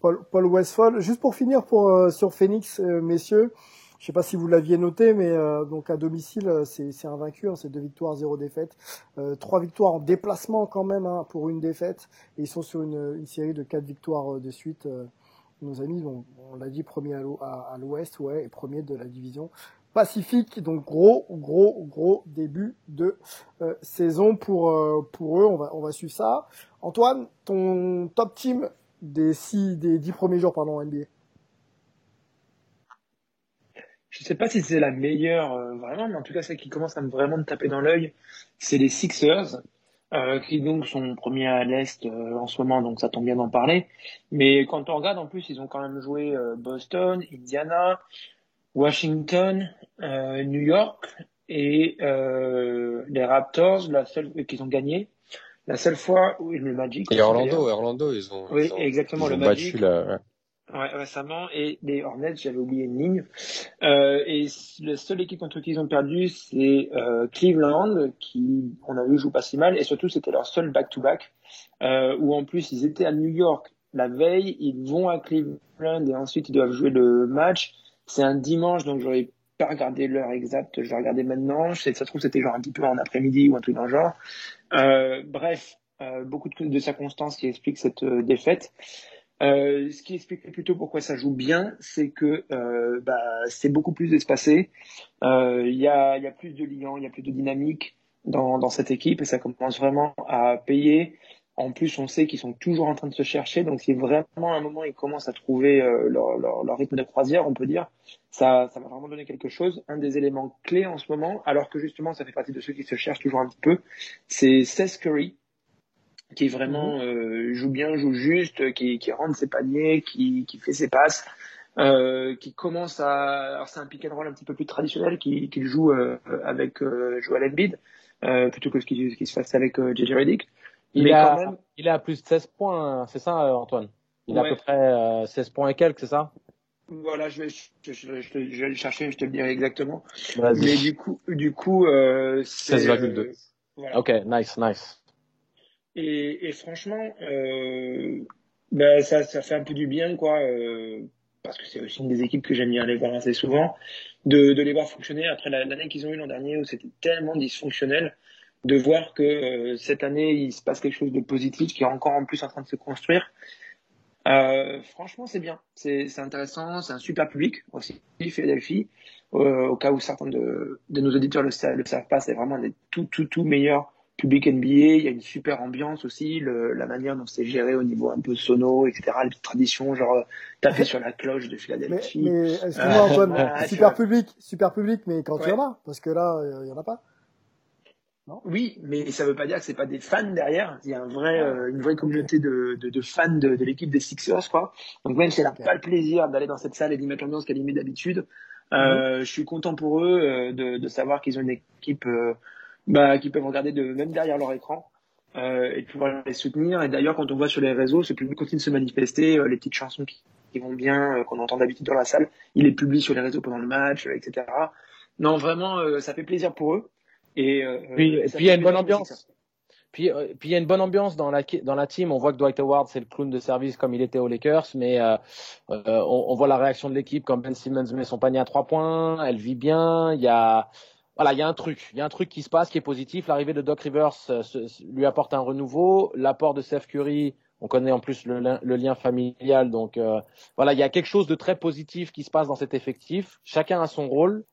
Speaker 1: Paul, Paul Westphal. Juste pour finir pour sur Phoenix, messieurs. Je sais pas si vous l'aviez noté, mais euh, donc à domicile, euh, c'est invaincu, hein, c'est deux victoires, zéro défaite, euh, trois victoires en déplacement quand même hein, pour une défaite, et ils sont sur une, une série de quatre victoires de suite. nos amis, on, on l'a dit, premier à l'Ouest, ouais, et premier de la division Pacifique. Donc gros, gros, gros début de saison pour pour eux. On va on va suivre ça. Antoine, ton top team des six, des dix premiers jours pardon NBA.
Speaker 3: Je sais pas si c'est la meilleure euh, vraiment, mais en tout cas celle qui commence à me vraiment me taper dans l'œil, c'est les Sixers, euh, qui donc sont premiers à l'est euh, en ce moment, donc ça tombe bien d'en parler. Mais quand on regarde, en plus, ils ont quand même joué Boston, Indiana, Washington, New York et les Raptors, la seule qu'ils ont gagné. La seule fois où le Magic.
Speaker 4: Et Orlando, Orlando, ils ont.
Speaker 3: Oui, exactement, le Magic.
Speaker 4: Battu la,
Speaker 3: Ouais, récemment. Et les Hornets, j'avais oublié une ligne. Euh, et la seule équipe contre qui ils ont perdu, c'est euh, Cleveland, qui, on a vu, joue pas si mal. Et surtout, c'était leur seul back-to-back, euh, où en plus, ils étaient à New York la veille, ils vont à Cleveland et ensuite, ils doivent jouer le match. C'est un dimanche, donc j'aurais pas regardé l'heure exacte. Je vais regarder maintenant. Ça se trouve, c'était genre un petit peu en après-midi ou un truc dans le genre. Euh, bref, euh, beaucoup de, de circonstances qui expliquent cette euh, défaite. Euh, ce qui explique plutôt pourquoi ça joue bien, c'est que euh, bah, c'est beaucoup plus espacé. Euh, il y, a, y, a, plus de liens, il y a plus de dynamique dans, dans cette équipe et ça commence vraiment à payer. En plus, on sait qu'ils sont toujours en train de se chercher, donc si vraiment un moment ils commencent à trouver euh, leur, leur, leur, rythme de croisière, on peut dire, ça, ça va vraiment donner quelque chose. Un des éléments clés en ce moment, alors que justement ça fait partie de ceux qui se cherchent toujours un petit peu, c'est Seth Curry, qui vraiment mhm. euh, joue bien, joue juste, qui, qui rentre ses paniers, qui, qui fait ses passes, euh, qui commence à... Alors c'est un pick and roll un petit peu plus traditionnel qu'il qui joue euh, avec euh, Joel Embiid, plutôt que ce qui, qui se fasse avec JJ Redick.
Speaker 2: Il, même... il à plus de 16 points, c'est ça Antoine? Il a à peu près 16 points et quelques, c'est ça?
Speaker 3: Voilà, je vais, je, je, je, vais le chercher, je te le dirai exactement. Mais du coup, du coup, euh,
Speaker 2: 16,2. Voilà. Ok, nice, nice.
Speaker 3: Et, franchement, euh, ben ça, ça fait un peu du bien, quoi, euh, parce que c'est aussi une des équipes que j'aime bien aller voir assez souvent, de, les voir fonctionner après l'année qu'ils ont eu l'an dernier où c'était tellement dysfonctionnel, de voir que euh, cette année il se passe quelque chose de positif qui est encore en plus en train de se construire. Euh, franchement, c'est bien, c'est intéressant, c'est un super public aussi, Philadelphie. Euh, au cas où certains de, de nos auditeurs le, le savent pas, c'est vraiment des tout, tout, tout meilleurs public NBA, il y a une super ambiance aussi, le, la manière dont c'est géré au niveau un peu sono, etc. Les traditions, genre euh, taper sur la cloche de Philadelphie.
Speaker 1: Mais, mais excuse-moi Antoine, super public, super public, mais quand il y en a, parce que là, il y en a pas.
Speaker 3: oui, mais ça veut pas dire que c'est pas des fans derrière. Il y a un vrai, euh, une vraie communauté de, de, de fans de, de l'équipe des Sixers, quoi. Donc même si elle n'a pas le plaisir d'aller dans cette salle et d'y mettre l'ambiance qu'elle y met d'habitude, euh, je suis content pour eux euh, de, de savoir qu'ils ont une équipe euh, bah, qui peuvent regarder de même derrière leur écran euh, et de pouvoir les soutenir. Et d'ailleurs, quand on voit sur les réseaux, ce public continue de se manifester, les petites chansons qui, qui vont bien, qu'on entend d'habitude dans la salle, ils les publient sur les réseaux pendant le match, etc. Non, vraiment, ça fait plaisir pour eux. Et,
Speaker 2: euh, puis, puis il y a une bonne ambiance. Puis, euh, puis il y a une bonne ambiance dans la dans la team. On voit que Dwight Howard c'est le clown de service comme il était aux Lakers, mais euh, euh on, on, voit la réaction de l'équipe quand Ben Simmons met son panier à trois points. Elle vit bien. Il y a voilà, il y a un truc, il y a un truc qui se passe qui est positif. L'arrivée de Doc Rivers euh, lui apporte un renouveau. L'apport de Steph Curry, on connaît en plus le, lien familial, donc voilà, il y a quelque chose de très positif qui se passe dans cet effectif. Chacun a son rôle.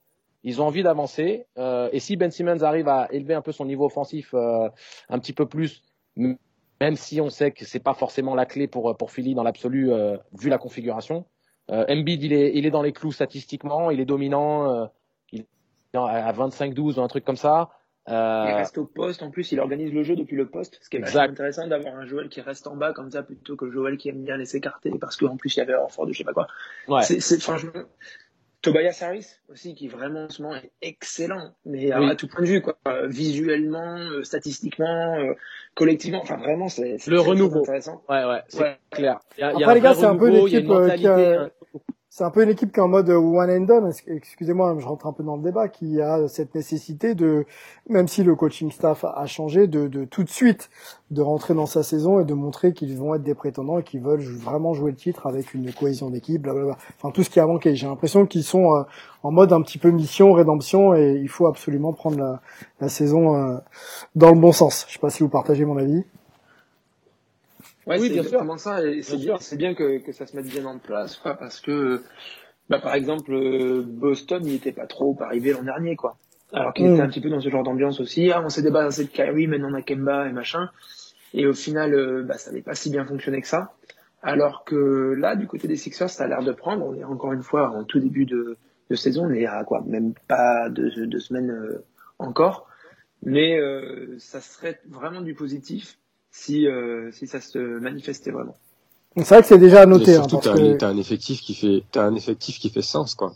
Speaker 2: Ils ont envie d'avancer. Euh, et si Ben Simmons arrive à élever un peu son niveau offensif euh, un petit peu plus, même si on sait que c'est pas forcément la clé pour Philly dans l'absolu euh, vu la configuration. Euh, Embiid il est dans les clous statistiquement, il est dominant, euh, à 25-12 ou un truc comme ça.
Speaker 3: Euh... Il reste au poste, en plus il organise le jeu depuis le poste, ce qui est intéressant d'avoir un Joël qui reste en bas comme ça plutôt que Joël qui aime bien laisser écarter parce qu'en plus il y avait fort de je sais pas quoi. Ouais. C'est franchement Tobias Harris aussi qui vraiment ce moment est excellent mais à tout point de vue quoi. Visuellement euh, statistiquement euh, collectivement enfin vraiment c'est
Speaker 2: le renouveau. intéressant. Ouais ouais c'est clair.
Speaker 1: Il y a, après les gars c'est un peu l'équipe qui a, c'est un peu une équipe qui est en mode one and done. Excusez-moi, je rentre un peu dans le débat, qui a cette nécessité de, même si le coaching staff a changé, de, de tout de suite de rentrer dans sa saison et de montrer qu'ils vont être des prétendants et qu'ils veulent vraiment jouer le titre avec une cohésion d'équipe, blablabla. Enfin tout ce qui a manqué. J'ai l'impression qu'ils sont euh, en mode un petit peu mission, rédemption et il faut absolument prendre la, la saison euh, dans le bon sens. Je sais pas si vous partagez mon avis.
Speaker 3: Ouais, oui, bien sûr. ça, et c'est bien, c'est bien que, que ça se mette bien en place, quoi, parce que, bah, par exemple, Boston, il était pas trop arrivé l'an dernier, quoi. Alors qu'il était mm. un petit peu dans ce genre d'ambiance aussi. Ah, on s'est débarrassé de Kyrie, maintenant on a Kemba et machin. Et au final, euh, bah, ça n'avait pas si bien fonctionné que ça. Alors que là, du côté des Sixers, ça a l'air de prendre. On est encore une fois en tout début de, de saison. On est à quoi Même pas deux, deux semaines euh, encore. Mais euh, ça serait vraiment du positif si, euh, si ça se manifestait vraiment.
Speaker 1: C'est vrai que c'est déjà à noter.
Speaker 4: Hein, surtout, hein, t'as un, effectif qui fait, t'as un effectif qui fait sens, quoi.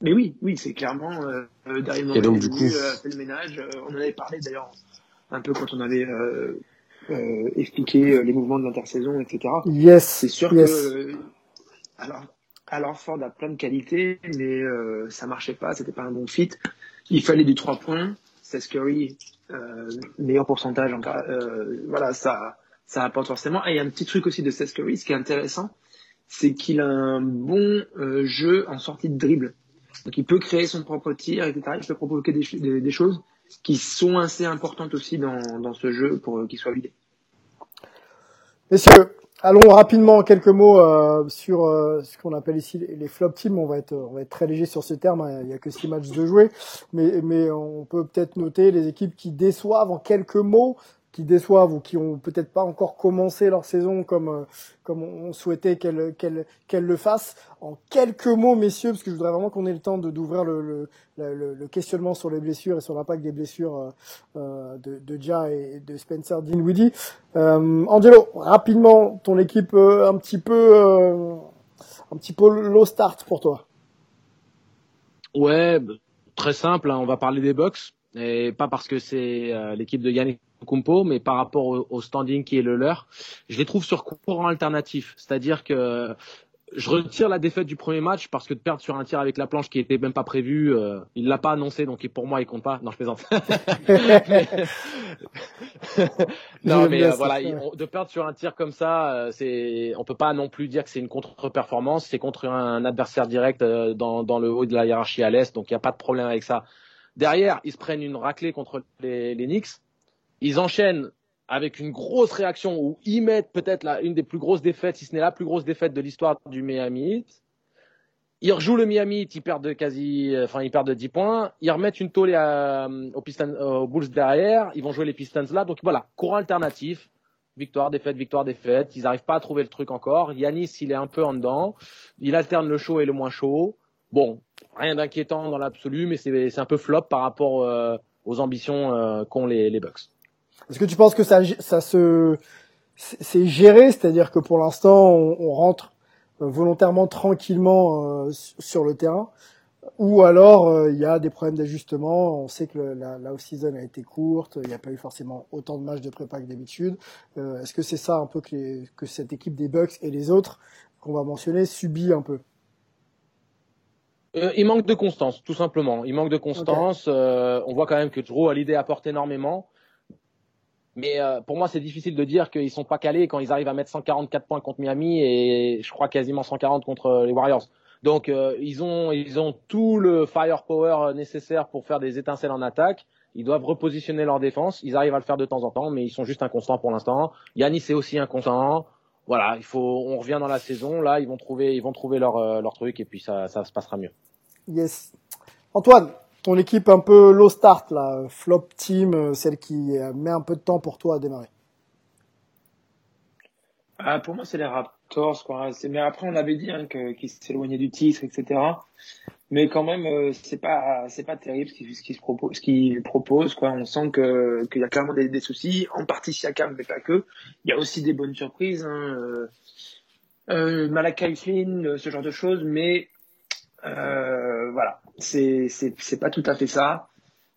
Speaker 3: Mais oui, oui, c'est clairement euh, euh derrière Et donc du coup, euh, fait le ménage. On en avait parlé d'ailleurs un peu quand on avait euh, euh, expliqué les mouvements de l'intersaison, etc.
Speaker 1: Yes.
Speaker 3: C'est sûr
Speaker 1: yes.
Speaker 3: que alors alors Ford a plein de qualités, mais ça marchait pas, c'était pas un bon fit. Il fallait du 3 points. Seth Curry euh, meilleur pourcentage. En, euh, voilà, ça, ça apporte forcément. Et il y a un petit truc aussi de Seth Curry, ce qui est intéressant, c'est qu'il a un bon euh, jeu en sortie de dribble. Donc il peut créer son propre tir, etc. Il peut provoquer des, des, des choses qui sont assez importantes aussi dans, dans ce jeu pour qu'il soit vidé.
Speaker 1: Messieurs, Allons rapidement en quelques mots euh, sur euh, ce qu'on appelle ici les flop teams. On va être on va être très léger sur ce terme. Hein. Il n'y a que six matchs de jouer, mais mais on peut peut-être noter les équipes qui déçoivent en quelques mots qui déçoivent ou qui ont peut-être pas encore commencé leur saison comme euh, comme on souhaitait qu'elles qu'elles qu'elles le fassent. En quelques mots, messieurs, parce que je voudrais vraiment qu'on ait le temps de d'ouvrir le, le, le, le, questionnement sur les blessures et sur l'impact des blessures euh, euh de, de Ja et de Spencer Dinwiddie. Euh, Angelo, rapidement, ton équipe un petit peu un petit peu low start pour toi.
Speaker 2: Ouais, très simple. Hein, on va parler des Bucks et pas parce que c'est l'équipe de Yannick Kumpo, mais par rapport au, standing qui est le leur, je les trouve sur courant alternatif. C'est-à-dire que je retire la défaite du premier match parce que de perdre sur un tir avec la planche qui était même pas prévu, euh, il l'a pas annoncé, donc pour moi il compte pas. Non, je plaisante. non, mais euh, voilà, de perdre sur un tir comme ça, euh, c'est, on peut pas non plus dire que c'est une contre-performance. C'est contre un adversaire direct euh, dans, dans le haut de la hiérarchie à l'est, donc il y a pas de problème avec ça. Derrière, ils se prennent une raclée contre les, les Knicks ils enchaînent avec une grosse réaction où ils mettent peut-être une des plus grosses défaites, si ce n'est la plus grosse défaite de l'histoire du Miami. Ils rejouent le Miami ils perdent de quasi, enfin ils perdent de 10 points. Ils remettent une tôle aux, Pistons, aux Bulls derrière. Ils vont jouer les Pistons là. Donc voilà, courant alternatif. Victoire, défaite, victoire, défaite. Ils n'arrivent pas à trouver le truc encore. Yanis, il est un peu en dedans. Il alterne le chaud et le moins chaud. Bon, rien d'inquiétant dans l'absolu, mais c'est un peu flop par rapport euh, aux ambitions qu'ont les, les Bucks.
Speaker 1: Est-ce que tu penses que ça, ça se, c'est géré, c'est-à-dire que pour l'instant, on, on, rentre volontairement tranquillement sur le terrain ou alors euh, il y a des problèmes d'ajustement. On sait que la, la off-season a été courte, il n'y a pas eu forcément autant de matchs de prépa que d'habitude. Euh, Est-ce que c'est ça un peu que, les, que cette équipe des Bucks et les autres qu'on va mentionner subit un peu?
Speaker 2: Euh, il manque de constance, tout simplement. Il manque de constance. Okay. Euh, on voit quand même que Drew a l'idée apporte énormément. Mais euh, pour moi, c'est difficile de dire qu'ils sont pas calés quand ils arrivent à mettre 144 points contre Miami et je crois quasiment 140 contre les Warriors. Donc euh, ils ont ils ont tout le firepower nécessaire pour faire des étincelles en attaque. Ils doivent repositionner leur défense. Ils arrivent à le faire de temps en temps, mais ils sont juste inconstants pour l'instant. Yanis est aussi inconstant. Voilà, il faut on revient dans la saison. Là, ils vont trouver ils vont trouver leur euh, leur truc et puis ça ça se passera mieux.
Speaker 1: Yes. Antoine, ton équipe un peu low start là, flop team, euh, celle qui met un peu de temps pour toi à démarrer.
Speaker 3: Ah, pour moi, c'est les Raptors. Quoi. Mais après, on avait dit hein, qu'ils s'éloignaient du titre, etc. Mais quand même, euh, c'est pas pas terrible ce qu'ils ce qu se propose, proposent. On sent que qu'il y a clairement des, des, soucis. En partie Siakam, mais pas que. Il y a aussi des bonnes surprises. Hein. Euh, euh, Malakai Flynn, ce genre de choses. Mais euh, voilà, c'est c'est c'est pas tout à fait ça.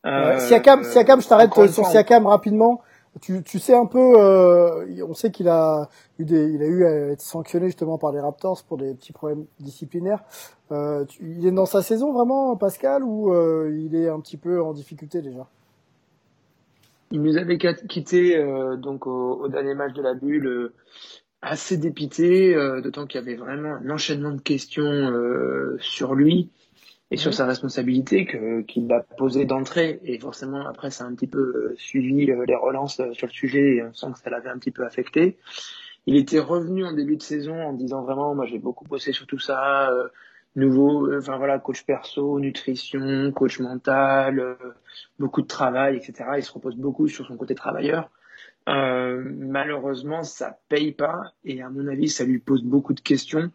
Speaker 1: Euh, Siakam, Siakam, je t'arrête sur Siakam rapidement. Tu, tu sais un peu, euh, on sait qu'il a eu des, il a eu à être sanctionné justement par les Raptors pour des petits problèmes disciplinaires. Euh, tu, il est dans sa saison vraiment, Pascal, ou euh, il est un petit peu en difficulté déjà?
Speaker 3: Il nous avait quitté euh, donc au, au, dernier match de la bulle, euh, assez dépité, euh, d'autant qu'il y avait vraiment un enchaînement de questions sur lui et sur sa responsabilité que qu'il a posé d'entrée et forcément après ça a un petit peu suivi les relances sur le sujet et on sent que ça l'avait un petit peu affecté. Il était revenu en début de saison en disant vraiment moi j'ai beaucoup bossé sur tout ça, euh, nouveau, enfin voilà coach perso, nutrition, coach mental, euh, beaucoup de travail etc. Il se repose beaucoup sur son côté travailleur. Euh, malheureusement ça paye pas et à mon avis ça lui pose beaucoup de questions.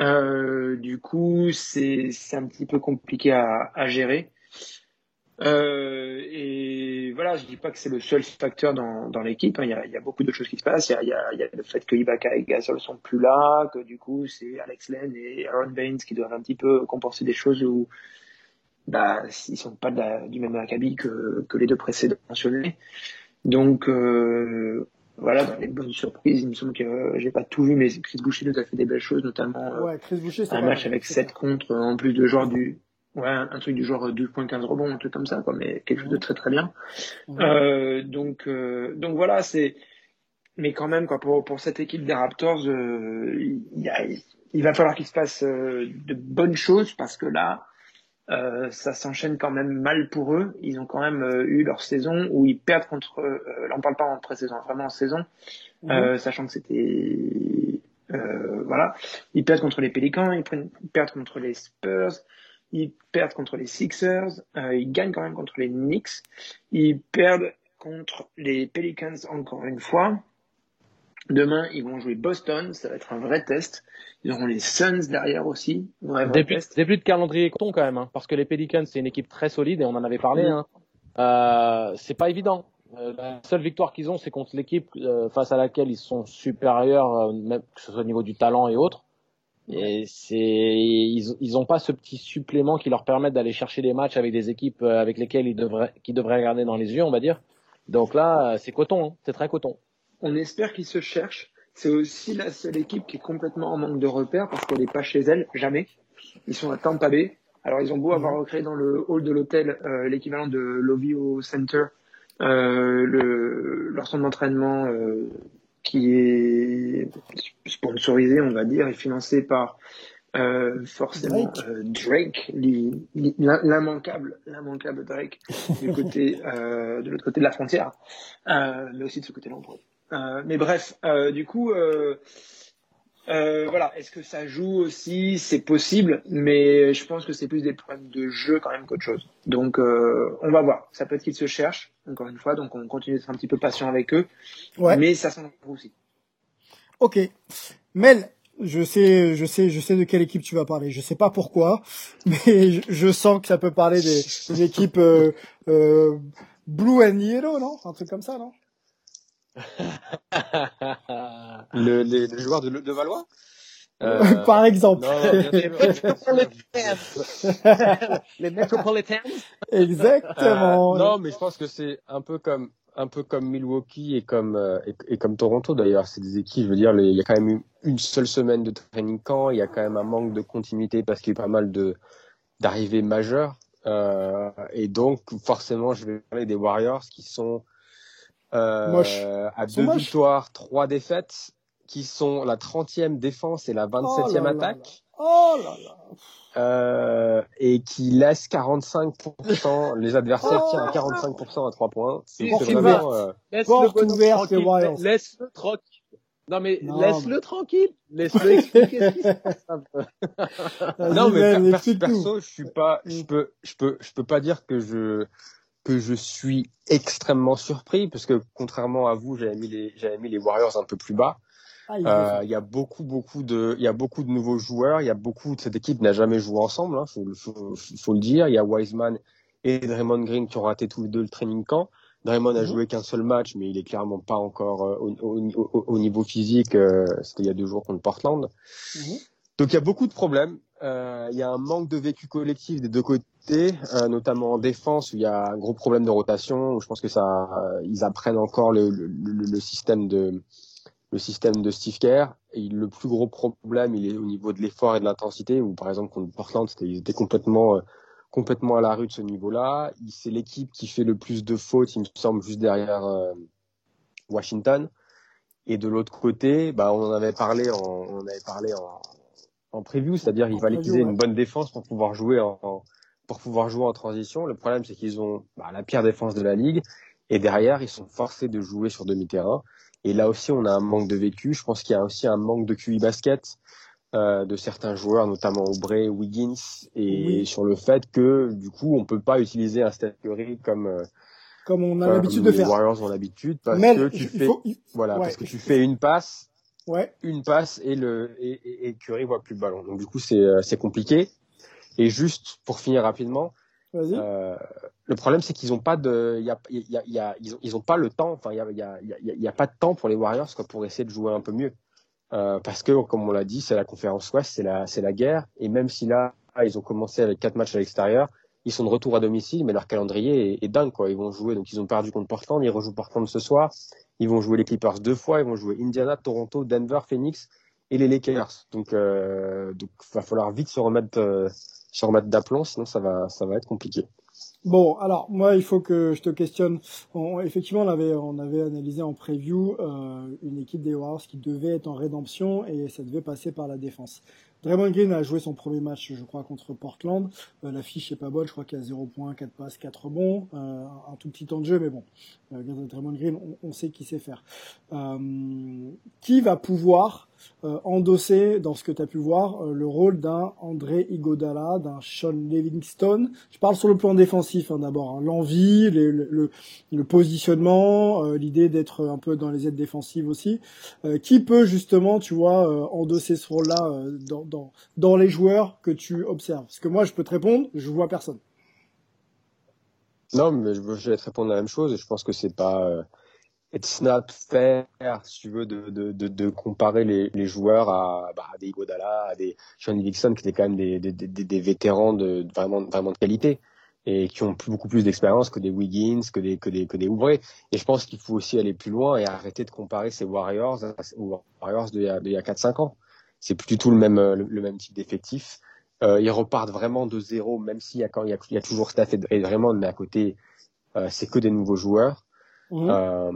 Speaker 3: Euh, du coup, c'est un petit peu compliqué à, gérer. Euh, et voilà, je dis pas que c'est le seul facteur dans, l'équipe. Hein. Il, y a, beaucoup de choses qui se passent. Il y a, le fait que Ibaka et Gasol sont plus là, que du coup c'est Alex Len et Aaron Baines qui doivent un petit peu compenser des choses où bah ils sont pas du même acabit que, que les deux précédents mentionnés. Donc euh, voilà, dans les bonnes surprises, il me semble que euh, j'ai pas tout vu, mais Chris Boucher nous a fait des belles choses, notamment euh,
Speaker 1: ouais, Chris Boucher,
Speaker 3: un match avec 7 contre, en plus de genre du, ouais, un, truc du genre 2.15 rebonds, un truc comme ça, quoi, mais quelque chose de très très bien. Ouais. Euh, donc, euh, donc voilà, c'est, mais quand même, quoi, pour, pour cette équipe des Raptors, euh, il, y a, il va falloir qu'il se passe de bonnes choses parce que là, euh, ça s'enchaîne quand même mal pour eux. Ils ont quand même euh, eu leur saison où ils perdent contre. Euh, là, on parle pas en pré-saison, vraiment en saison, mmh. sachant que c'était voilà. Ils perdent contre les Pélicans, ils, prennent, ils, perdent contre les Spurs, ils perdent contre les Sixers, ils gagnent quand même contre les Knicks, ils perdent contre les Pelicans encore une fois. Demain, ils vont jouer Boston, ça va être un vrai test. Ils auront les Suns derrière aussi.
Speaker 2: Ouais, début, début, de calendrier coton quand même, hein, parce que les Pelicans c'est une équipe très solide et on en avait parlé. Mmh. Hein. Euh, c'est pas évident. Euh, la seule victoire qu'ils ont, c'est contre l'équipe euh, face à laquelle ils sont supérieurs, même que ce soit au niveau du talent et autres. Et c'est ils ils ont pas ce petit supplément qui leur permet d'aller chercher des matchs avec des équipes avec lesquelles ils devraient qui devraient regarder dans les yeux, on va dire. Donc là, c'est coton, hein, c'est très coton.
Speaker 3: On espère qu'ils se cherchent. C'est aussi la seule équipe qui est complètement en manque de repères parce qu'elle n'est pas chez elle, jamais. Ils sont à Tampa Bay. Alors ils ont beau avoir recréé dans le hall de l'hôtel euh, l'équivalent de l'Ovio Center, euh, le, leur centre d'entraînement euh, qui est sponsorisé, on va dire, et financé par euh, forcément Drake, l'immanquable, l'immanquable Drake du côté de l'autre côté de la frontière, mais aussi de ce côté-là. Mais bref, euh, du coup, euh, voilà, est-ce que ça joue aussi? C'est possible, mais je pense que c'est plus des problèmes de jeu quand même qu'autre chose. Donc, on va voir. Ça peut être qu'ils se cherchent, encore une fois, donc on continue d'être un petit peu patient avec eux, ouais. mais ça s'en aussi.
Speaker 1: Ok. Mel, Je sais, je sais, je sais de quelle équipe tu vas parler. Je sais pas pourquoi, mais je, je sens que ça peut parler des, des équipes euh, euh, Blue and Yellow, non? Un truc comme ça, non?
Speaker 4: Le, les, les joueurs de, de Valois
Speaker 1: euh, Par exemple. Non,
Speaker 2: les Metropolitans.
Speaker 1: Exactement.
Speaker 4: Euh, non, mais je pense que c'est un peu comme un peu comme Milwaukee et comme euh, et, et, comme Toronto d'ailleurs. C'est des équipes, je veux dire, il y a quand même eu une seule semaine de training camp. Il y a quand même un manque de continuité parce qu'il y a eu pas mal de d'arrivées majeures. Euh, et donc forcément, je vais parler des Warriors qui sont à deux victoires, trois défaites, qui sont la 30e défense et la 27e
Speaker 1: oh
Speaker 4: attaque.
Speaker 1: Oh là là.
Speaker 4: Euh, et qui laisse 45%, les adversaires oh tiennent à 45% à 3 points.
Speaker 2: C'est vraiment, euh... laisse-le tranquille. Laisse-le tranquille. Non mais laisse-le tranquille, laisse-le expliquer ce qui se passe un peu.
Speaker 4: non mais per per perso, je suis pas, je peux, je peux, je peux pas dire que je que je suis extrêmement surpris parce que contrairement à vous, j'avais mis les j'avais mis les Warriors un peu plus bas. Ah, il y a beaucoup, beaucoup de, il y a beaucoup de nouveaux joueurs. Il y a beaucoup de cette équipe n'a jamais joué ensemble. Hein, faut, faut, faut, le dire. Il y a Wiseman et Draymond Green qui ont raté tous les deux le training camp. Draymond a mmh. joué qu'un seul match, mais il est clairement pas encore euh, au, au, au, niveau physique. Euh, C'était il y a deux jours contre Portland. Mmh. Donc il y a beaucoup de problèmes. Euh, il y a un manque de vécu collectif des deux côtés, euh, notamment en défense où il y a un gros problème de rotation. Où je pense que ça, ils apprennent encore le, le, le, le système de le système de Steve Kerr. Et le plus gros problème, il est au niveau de l'effort et de l'intensité, où par exemple contre Portland, ils étaient complètement, euh, complètement à la rue de ce niveau-là. C'est l'équipe qui fait le plus de fautes, il me semble, juste derrière euh, Washington. Et de l'autre côté, bah, on en avait parlé en, on avait parlé en, en preview, c'est-à-dire il fallait qu'ils aient une bonne défense pour pouvoir jouer en, pour pouvoir jouer en transition. Le problème, c'est qu'ils ont bah, la pire défense de la ligue. Et derrière, ils sont forcés de jouer sur demi-terrain. Et là aussi, on a un manque de vécu. Je pense qu'il y a aussi un manque de QI basket euh, de certains joueurs, notamment Aubrey, Wiggins, et oui. sur le fait que du coup, on peut pas utiliser un Steph Curry comme euh,
Speaker 1: comme on a l'habitude de
Speaker 4: les
Speaker 1: faire.
Speaker 4: Warriors ont l'habitude parce Mais que tu fais faut, il... voilà ouais, parce que tu fais une passe,
Speaker 1: ouais.
Speaker 4: une passe et le et, et, et Curry voit plus le ballon. Donc du coup, c'est euh, c'est compliqué. Et juste pour finir rapidement, euh, le problème, c'est qu'ils ont pas de, y a, il y a, y a, ils ont, ils ont pas le temps. Enfin, il y a, pas de temps pour les Warriors quoi, pour essayer de jouer un peu mieux. Euh, parce que, comme on l'a dit, c'est la conférence Ouest, c'est la, c'est la guerre. Et même si là, ils ont commencé avec quatre matchs à l'extérieur, ils sont de retour à domicile, mais leur calendrier est, est, dingue quoi. Ils vont jouer, donc ils ont perdu contre Portland, ils rejouent Portland ce soir. Ils vont jouer les Clippers deux fois, ils vont jouer Indiana, Toronto, Denver, Phoenix et les Lakers. Donc, euh, donc, va falloir vite se remettre, euh, se remettre d'aplomb, sinon ça va, ça va être compliqué.
Speaker 1: Bon, alors moi, il faut que je te questionne. On, effectivement, on avait, on avait analysé en preview euh, une équipe des Warriors qui devait être en rédemption et ça devait passer par la défense. Draymond Green a joué son premier match, je crois, contre Portland. Euh, la fiche est pas bonne, je crois qu'il y a 0 points, 4 passes, 4 rebonds, euh, un tout petit temps de jeu, mais bon, euh, Draymond Green, on, on sait qui sait faire. Euh, qui va pouvoir euh, endosser, dans ce que tu as pu voir, euh, le rôle d'un André Igodala, d'un Sean Livingston? Je parle sur le plan défensif hein, d'abord, hein, l'envie, le, le, le, positionnement, l'idée d'être un peu dans les aides défensives aussi. qui peut justement, tu vois, endosser ce rôle-là dans dans, dans les joueurs que tu observes Parce que moi, je peux te répondre, je vois personne.
Speaker 4: Non, mais je vais te répondre la même chose je pense que c'est pas euh, it's not fair, si tu veux, de, comparer les, joueurs à, bah, des Godala, à des Sean Dixon qui étaient quand même des, vétérans de, vraiment, vraiment de qualité et qui ont beaucoup plus d'expérience que des Wiggins, que des que des Ouvrés. Et je pense qu'il faut aussi aller plus loin et arrêter de comparer ces Warriors aux Warriors d'il y a, a 4-5 ans c'est plus du tout le même le, le même type d'effectif. Euh, ils repartent vraiment de zéro, même s'il y a quand il y a, il y a toujours Steph et vraiment mais à côté euh, c'est que des nouveaux joueurs. Mmh. Euh,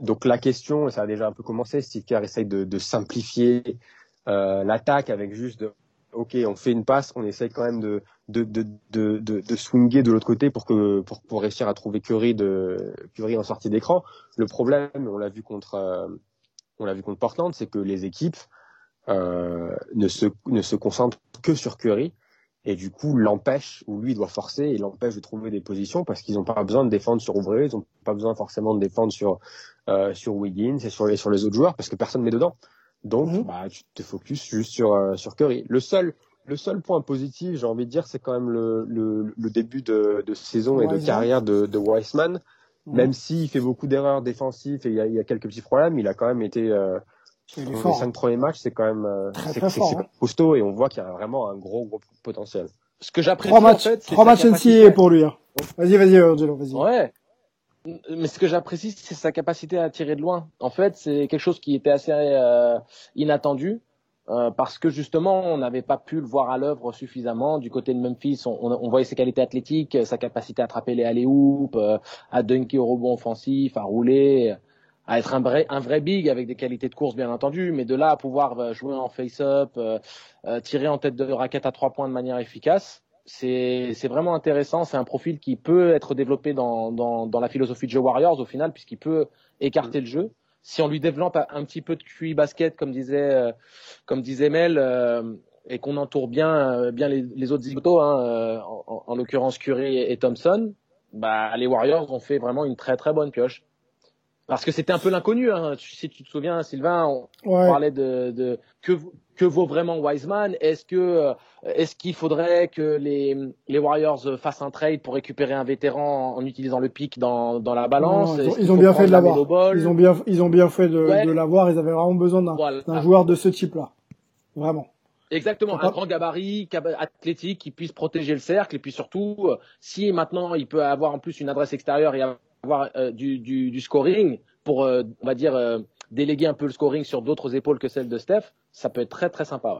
Speaker 4: donc la question, ça a déjà un peu commencé. Steve Kerr essaye de, de simplifier euh, l'attaque avec juste de ok, on fait une passe, on essaye quand même de de de de, de, de l'autre côté pour que pour, pour réussir à trouver Curry de Curry en sortie d'écran. Le problème, on l'a vu contre euh, on l'a vu contre Portland, c'est que les équipes euh, ne, se, ne se concentre que sur Curry et du coup l'empêche ou lui doit forcer et l'empêche de trouver des positions parce qu'ils n'ont pas besoin de défendre sur Ouvré, ils n'ont pas besoin forcément de défendre sur euh, sur Wiggins et sur les sur les autres joueurs parce que personne met dedans. Donc, mhm. bah, tu te focuses juste sur, euh, sur Curry. Le seul, le seul point positif, j'ai envie de dire, c'est quand même le, le, le début de, de saison et de carrière de, de Weissman. Mhm. Même s'il fait beaucoup d'erreurs défensives et il y, a, il y, a, quelques petits problèmes, il a quand même été. Euh, les cinq hein. premiers matchs, c'est quand même euh, c'est hein. costaud et on voit qu'il y a vraiment un gros gros potentiel.
Speaker 2: Ce que j'apprécie
Speaker 1: trois matchs, en fait, trois matchs NCAA pour lui. Hein. Vas-y, vas-y, Angelo, vas-y.
Speaker 2: Ouais, mais ce que j'apprécie, c'est sa capacité à tirer de loin. En fait, c'est quelque chose qui était assez euh, inattendu. Euh, parce que justement, on n'avait pas pu le voir à l'œuvre suffisamment. Du côté de Memphis, on, on, voyait ses qualités athlétiques, sa capacité à attraper les alley oops, euh, à dunker au rebond offensif, à rouler, à être un vrai, un vrai big avec des qualités de course bien entendu. Mais de là à pouvoir euh, jouer en face-up, tirer en tête de raquette à trois points de manière efficace, c'est vraiment intéressant. C'est un profil qui peut être développé dans, dans, dans la philosophie de jeu Warriors au final, puisqu'il peut écarter le jeu. Si on lui développe un petit peu de QI basket, comme disait, euh, comme disait Mel, euh, et qu'on entoure bien, euh, bien les, autres zigotos, hein, en, en l'occurrence Curry et, et, Thompson, bah, les Warriors ont fait vraiment une très très bonne pioche. Parce que c'était un peu l'inconnu. Hein. Si tu te souviens, Sylvain, on, parlait de, de que, que vaut vraiment Wiseman? Est-ce que euh, est-ce qu'il faudrait que les, les Warriors fassent un trade pour récupérer un vétéran en utilisant le pic dans, dans la balance?
Speaker 1: Ils ont, bien fait de l'avoir. Ils ont bien ils ont bien fait de, de l'avoir. Ils avaient vraiment besoin d'un joueur de ce type-là. Vraiment.
Speaker 2: Exactement, un grand gabarit, athlétique, qui puisse protéger le cercle, et puis surtout, euh, si maintenant il peut avoir en plus une adresse extérieure et avoir euh, du, du, du, scoring pour, euh, on va dire, euh, déléguer un peu le scoring sur d'autres épaules que celle de Steph, ça peut être très très sympa.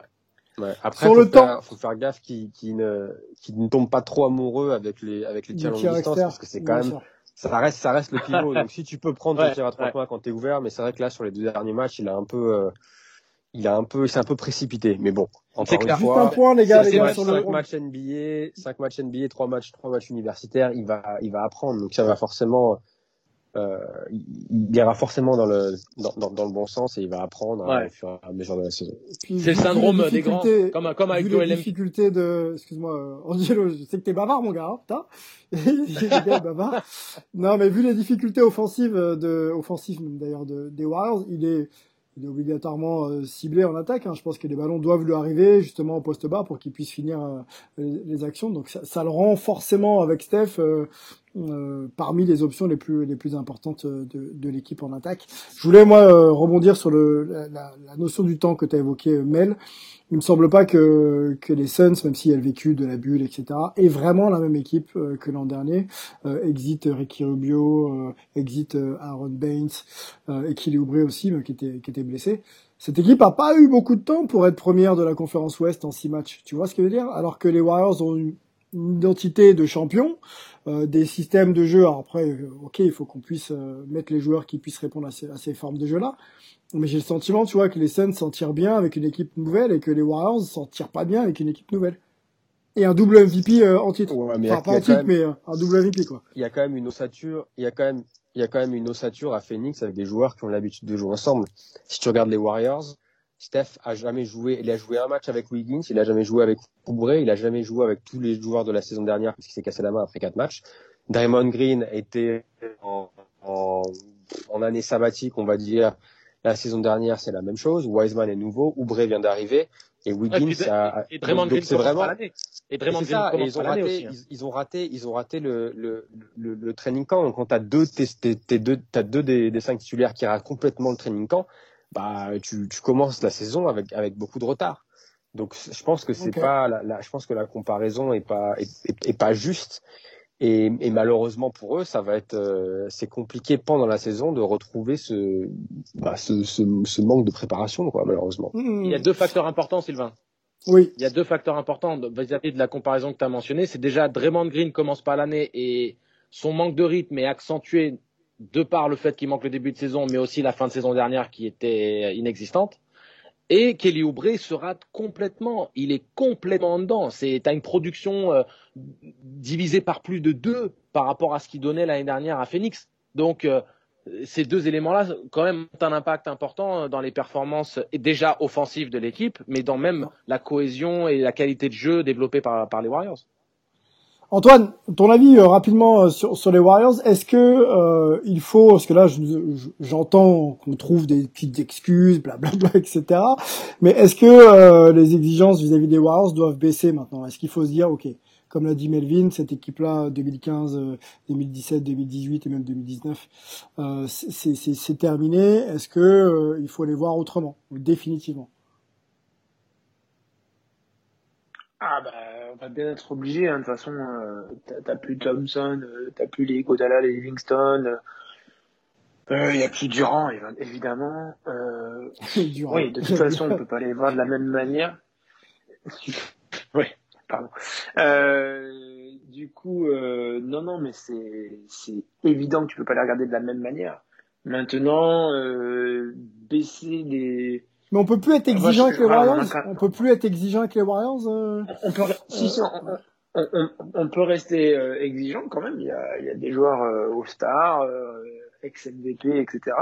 Speaker 4: Ouais. Ouais. Après, sur faut le faire, temps, faut faire gaffe qu'il qui ne, qui ne tombe pas trop amoureux avec les avec les tirs longue distance parce que c'est quand même ça reste ça reste le pivot. donc si tu peux prendre ouais, ton tir à trois points quand t'es ouvert, mais c'est vrai que là sur les deux derniers matchs, il a un peu il a un peu, c'est un peu précipité, mais bon.
Speaker 1: Encore une fois, un point, les gars, les gars,
Speaker 4: sur 5 matchs NBA, 5 matchs NBA, 3 matchs, 3 matchs universitaires, il va, il va apprendre. Donc ça va forcément, euh, il ira forcément dans le, dans, dans, dans, le bon sens et il va apprendre
Speaker 2: ouais.
Speaker 4: au fur et à mesure de la saison.
Speaker 2: C'est le syndrome des grands, comme, comme avec
Speaker 1: Joel les difficultés de, excuse-moi, Angelo, je sais que t'es bavard, mon gars, hein, putain. bavard. Non, mais vu les difficultés offensives de, offensives, d'ailleurs, de, des Warriors, il est, il est obligatoirement euh, ciblé en attaque. Hein. Je pense que les ballons doivent lui arriver justement au poste bas pour qu'il puisse finir euh, les, actions. Donc ça, ça, le rend forcément avec Steph euh, euh parmi les options les plus les plus importantes de, de l'équipe en attaque. Je voulais moi rebondir sur le, la, la, notion du temps que tu as évoqué Mel il me semble pas que, que les Suns, même a le vécu de la bulle, etc., est vraiment la même équipe euh, que l'an dernier. Euh, exit Ricky Rubio, euh, exit Aaron Baines, et Oubre aussi, qui était, qui était blessé. Cette équipe a pas eu beaucoup de temps pour être première de la conférence Ouest en six matchs. Tu vois ce que je veux dire? Alors que les Warriors ont une, identité de champion, des systèmes de jeu. Alors après, ok, il faut qu'on puisse mettre les joueurs qui puissent répondre à ces, à ces formes de jeu-là. Mais j'ai le sentiment, tu vois, que les Suns s'en tirent bien avec une équipe nouvelle et que les Warriors s'en tirent pas bien avec une équipe nouvelle. Et un double MVP euh, en titre. Ouais, enfin, pas en titre, mais euh, un double MVP, quoi.
Speaker 4: Il y a quand même une ossature, il y a quand même, il y a quand même une ossature à Phoenix avec des joueurs qui ont l'habitude de jouer ensemble. Si tu regardes les Warriors, Steph a jamais joué, il a joué un match avec Wiggins, il a jamais joué avec Oubre, il a jamais joué avec tous les joueurs de la saison dernière parce qu'il s'est cassé la main après quatre matchs. Draymond Green était en, en, en année sabbatique, on va dire, la saison dernière, c'est la même chose. Wiseman est nouveau, Oubre vient d'arriver et Wiggins
Speaker 2: et
Speaker 4: a.
Speaker 2: Et Draymond Green c'est vraiment.
Speaker 4: Et Draymond Green et ils ont raté, aussi, hein. ils, ils, ont raté, ils ont raté le le, le, le training camp. Donc quand t'as deux, t'es, t'es deux, t'as deux des, des cinq titulaires qui ratent complètement le training camp, bah tu, tu commences la saison avec avec beaucoup de retard. Donc je pense que c'est okay. pas la, la, je pense que la comparaison est pas est, est, est pas juste. Et, et, malheureusement pour eux, ça va être, euh, c'est compliqué pendant la saison de retrouver ce, bah, ce, ce, ce, manque de préparation, quoi, malheureusement.
Speaker 2: Il y a deux facteurs importants, Sylvain.
Speaker 1: Oui.
Speaker 2: Il y a deux facteurs importants vis-à-vis de la comparaison que tu as mentionnée. C'est déjà Draymond Green commence pas l'année et son manque de rythme est accentué de par le fait qu'il manque le début de saison, mais aussi la fin de saison dernière qui était inexistante. Et Kelly Oubre sera complètement, il est complètement dedans. C'est, t'as une production euh, divisée par plus de deux par rapport à ce qu'il donnait l'année dernière à Phoenix. Donc, euh, ces deux éléments-là, quand même, ont un impact important dans les performances déjà offensives de l'équipe, mais dans même la cohésion et la qualité de jeu développée par les Warriors.
Speaker 1: Antoine, ton avis euh, rapidement euh, sur, les Warriors, est-ce que euh, il faut, parce que là j'entends qu'on trouve des petites excuses, blablabla, etc. Mais est-ce que les exigences vis-à-vis des Warriors doivent baisser maintenant? Est-ce qu'il faut se dire, ok, comme l'a dit Melvin, cette équipe-là 2015, 2017, 2018 et même 2019, c'est terminé. Est-ce que il faut les voir autrement, définitivement?
Speaker 3: Ah bah on va bien être obligé. Hein. De toute façon, euh, t'as plus Thompson, euh, t'as plus les Godala, les Livingston. Il euh, y a plus Durant, évidemment. Euh, Oui, de toute façon, on peut pas les voir de la même manière. oui, pardon. du coup, non, non, mais c'est c'est évident que tu peux pas les regarder de la même manière. Maintenant, baisser les
Speaker 1: mais on peut plus être exigeant avec les Warriors. On peut plus être exigeant avec les Warriors. Euh...
Speaker 3: On peut, si, si, on, on, on, peut rester euh, exigeant quand même. Il y a, il y a des joueurs euh, All-Star, euh, ex-MVP, etc.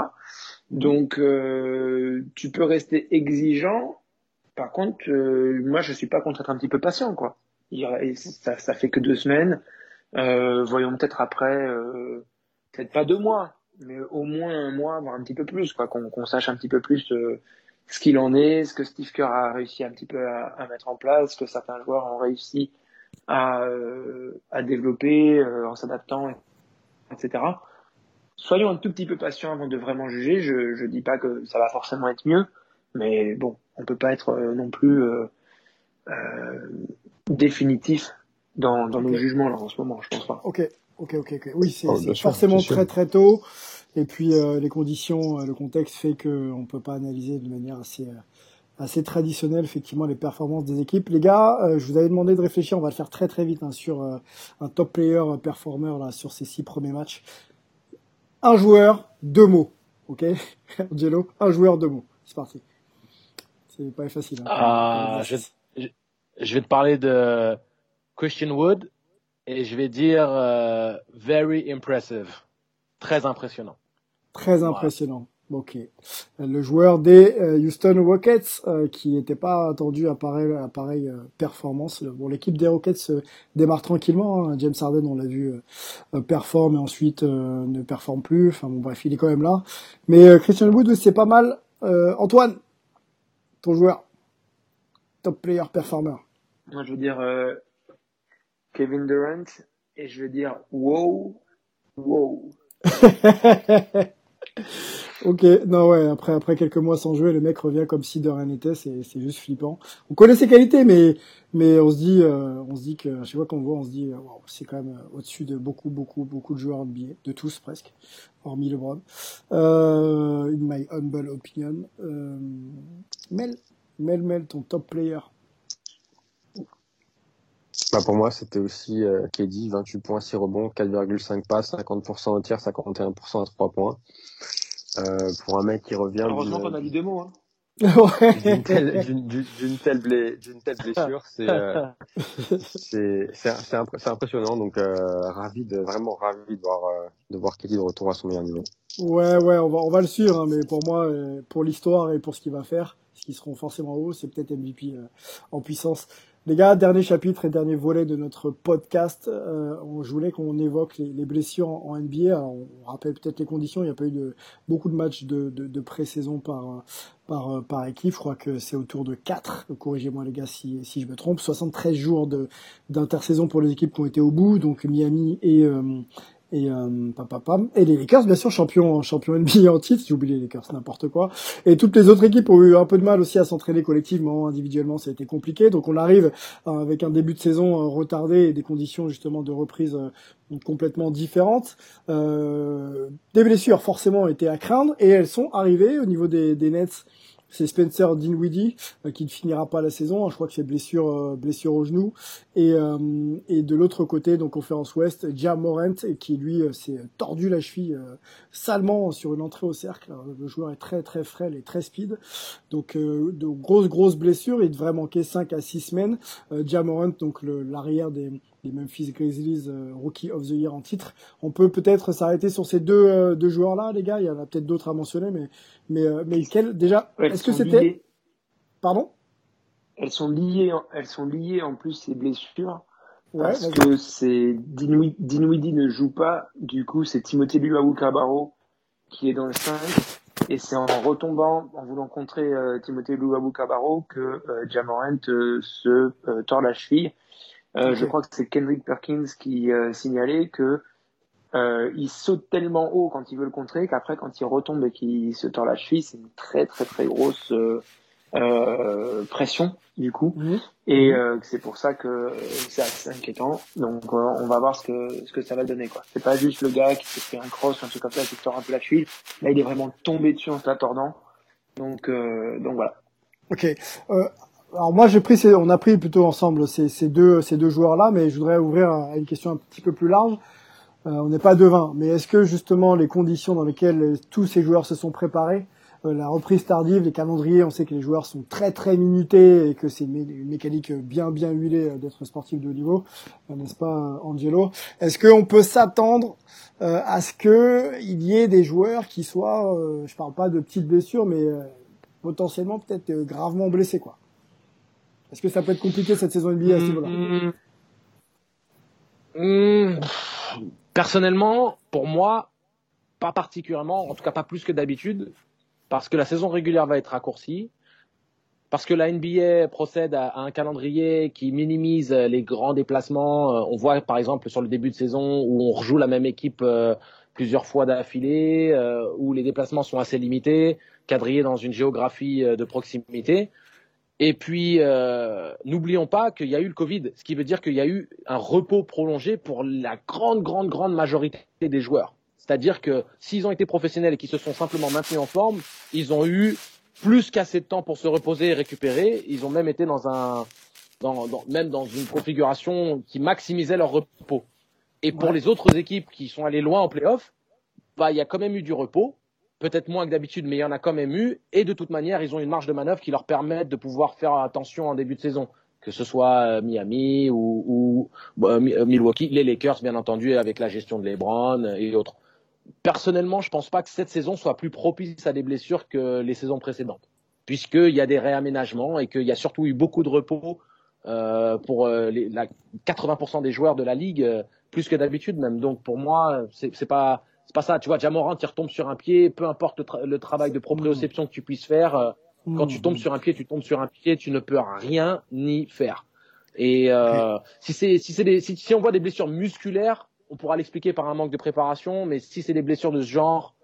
Speaker 3: Donc, euh, tu peux rester exigeant. Par contre, euh, moi, je suis pas contre être un petit peu patient, quoi. Il, ça, ça fait que deux semaines. voyons peut-être après, peut-être pas deux mois, mais au moins un mois, voire un petit peu plus, quoi, qu'on sache un petit peu plus ce qu'il en est, ce que Steve Kerr a réussi un petit peu à, à mettre en place, ce que certains joueurs ont réussi à, euh, à développer euh, en s'adaptant, etc. Soyons un tout petit peu patients avant de vraiment juger. Je je dis pas que ça va forcément être mieux, mais bon, on peut pas être euh, non plus définitif dans, dans nos jugements là en ce moment. Je pense pas.
Speaker 1: Ok, ok, ok, ok. Oui, c'est oh, forcément très très tôt. Et puis euh, les conditions, euh, le contexte fait qu'on ne peut pas analyser de manière assez euh, assez traditionnelle effectivement les performances des équipes. Les gars, je vous avais demandé de réfléchir, on va le faire très très vite hein, sur un top player performer là sur ces six premiers matchs. Un joueur, deux mots, ok? Angelo, un joueur, deux mots. C'est parti. C'est pas facile. Hein.
Speaker 2: Ah, je, je, vais te parler de Christian Wood et je vais dire very impressive, très impressionnant.
Speaker 1: Très impressionnant. Ok. Le joueur des euh, Houston Rockets euh, qui n'était pas attendu à pareille, à pareille euh, performance. Bon, l'équipe des Rockets se démarre tranquillement. Hein. James Harden, on l'a vu, performe et ensuite ne performe plus. Enfin bon, bref, il est quand même là. Mais Christian Wood, c'est pas mal. Antoine, ton joueur, top player performer.
Speaker 3: Moi, je veux dire Kevin Durant et je veux dire wow, wow.
Speaker 1: ok, non ouais, après après quelques mois sans jouer, le mec revient comme si de rien n'était, c'est c'est juste flippant. On connaît ses qualités, mais mais on se dit euh, on se dit que chaque fois qu'on voit, on se dit c'est quand même euh, au-dessus de beaucoup beaucoup beaucoup de joueurs NBA, de tous presque, hormis LeBron. Euh, in my humble opinion, euh, Mel Mel Mel, ton top player.
Speaker 4: Bah pour moi, c'était aussi euh, KD, 28 points, 6 rebonds, 4,5 passes, 50% au tir, 51% à 3 points. Euh, pour un mec qui revient.
Speaker 3: Heureusement qu'on a dit deux mots. Hein.
Speaker 4: d'une telle, d'une telle, telle, blessure, c'est euh, c'est impressionnant. Donc euh, ravi de vraiment ravi de voir euh, de voir Kelly de retour à son meilleur niveau.
Speaker 1: Ouais ouais, on va on va le suivre, hein, mais pour moi, pour l'histoire et pour ce qu'il va faire, ce qui seront forcément hauts, c'est peut-être MVP euh, en puissance. Les gars, dernier chapitre et dernier volet de notre podcast. Euh, je voulais qu'on évoque les, les, blessures en, NBA. on rappelle peut-être les conditions. Il n'y a pas eu de, beaucoup de matchs de, de, de pré-saison par, par, par équipe. Je crois que c'est autour de 4. Corrigez-moi les gars si, si je me trompe. 73 jours d'intersaison pour les équipes qui ont été au bout. Donc Miami et, euh, et euh, pam, et les Lakers bien sûr champions champions NBA en titre. J'ai oublié les Lakers n'importe quoi. Et toutes les autres équipes ont eu un peu de mal aussi à s'entraîner collectivement individuellement. Ça a été compliqué. Donc on arrive euh, avec un début de saison euh, retardé et des conditions justement de reprise euh, complètement différentes. Des blessures forcément étaient à craindre. Et elles sont arrivées au niveau des, des Nets c'est Spencer Dinwiddie euh, qui ne finira pas la saison. Je crois que c'est blessure euh, blessure au genou. Et, euh, et de l'autre côté, donc conférence Ouest, Ja Morant qui lui s'est tordu la cheville salement sur une entrée au cercle. le joueur est très très frêle et très speed. Donc de grosses grosses blessures. Il devrait manquer 5 à 6 semaines. Ja Morant, donc l'arrière des les Memphis Grizzlies euh, Rookie of the Year en titre. On peut peut-être s'arrêter sur ces deux, euh, deux joueurs-là, les gars. Il y en a peut-être d'autres à mentionner, mais mais euh, mais quel déjà Est-ce que c'était Pardon?
Speaker 3: Elles sont liées, elles sont liées en plus ces blessures parce que c'est Dinwiddie ne joue pas, du coup c'est Timothée Luawu Cabarro qui est dans le 5 et c'est en retombant, en voulant contrer euh, Timothée Luawu Cabarro que euh, Jamorant euh, se tord la cheville. Je crois que c'est Kendrick Perkins qui signalait que il saute tellement haut quand il veut le contrer qu'après quand il retombe et qu'il se tord la cheville, c'est une très très très grosse euh, pression du coup. Mhm. et euh, c'est pour ça que c'est assez inquiétant. Donc euh, on va voir ce que ce que ça va donner quoi. C'est pas juste le gars qui s'est fait un cross un truc comme ça qui tord un peu la cheville. Là il est vraiment tombé dessus en se tordant. Donc donc voilà.
Speaker 1: Ok alors moi j'ai pris on a pris plutôt ensemble ces, ces deux ces deux joueurs là mais je voudrais ouvrir à une question un petit peu plus large. On n'est pas devin mais est-ce que justement les conditions dans lesquelles tous ces joueurs se sont préparés euh, la reprise tardive, les calendriers, on sait que les joueurs sont très très minutés et que c'est une, mécanique bien bien huilée euh, d'être sportif de haut niveau, euh, n'est-ce pas Angelo? Est-ce qu'on peut s'attendre à ce que il y ait des joueurs qui soient, je parle pas de petites blessures, mais potentiellement peut-être gravement blessés quoi? Est-ce que ça peut être compliqué cette saison NBA à ce niveau-là
Speaker 2: mmh. Mmh. Personnellement, pour moi, pas particulièrement, en tout cas pas plus que d'habitude parce que la saison régulière va être raccourcie, parce que la NBA procède à, un calendrier qui minimise les grands déplacements. Euh, on voit par exemple sur le début de saison où on rejoue la même équipe euh, plusieurs fois d'affilée, euh, où les déplacements sont assez limités, quadrillés dans une géographie de proximité. Et puis, n'oublions pas qu'il y a eu le Covid, ce qui veut dire qu'il y a eu un repos prolongé pour la grande, grande, grande majorité des joueurs. C'est-à-dire que s'ils ont été professionnels et qu'ils se sont simplement maintenus en forme, ils ont eu plus qu'assez de temps pour se reposer et récupérer. Ils ont même été dans un, dans, dans, même dans une configuration qui maximisait leur repos. Et pour les autres équipes qui sont allées loin en playoff, bah, il y a quand même eu du repos. Peut-être moins que d'habitude, mais il y en a quand même eu. Et de toute manière, ils ont une marge de manœuvre qui leur permet de pouvoir faire attention en début de saison. Que ce soit euh, Miami ou, bah, Milwaukee, les Lakers, bien entendu, avec la gestion de LeBron et autres personnellement, je pense pas que cette saison soit plus propice à des blessures que les saisons précédentes, puisqu'il y a des réaménagements et qu'il y a surtout eu beaucoup de repos euh, pour euh, les, la 80% des joueurs de la ligue, euh, plus que d'habitude même. Donc pour moi, c'est pas c'est pas ça. Tu vois, Jamorant, il retombe sur un pied, peu importe le, travail de proprioception que tu puisses faire. Euh, quand tu tombes sur un pied, tu tombes sur un pied, tu ne peux rien ni faire. Et euh, si c'est si c'est si, si on voit des blessures musculaires, on pourra l'expliquer par un manque de préparation, mais si c'est des blessures de ce genre,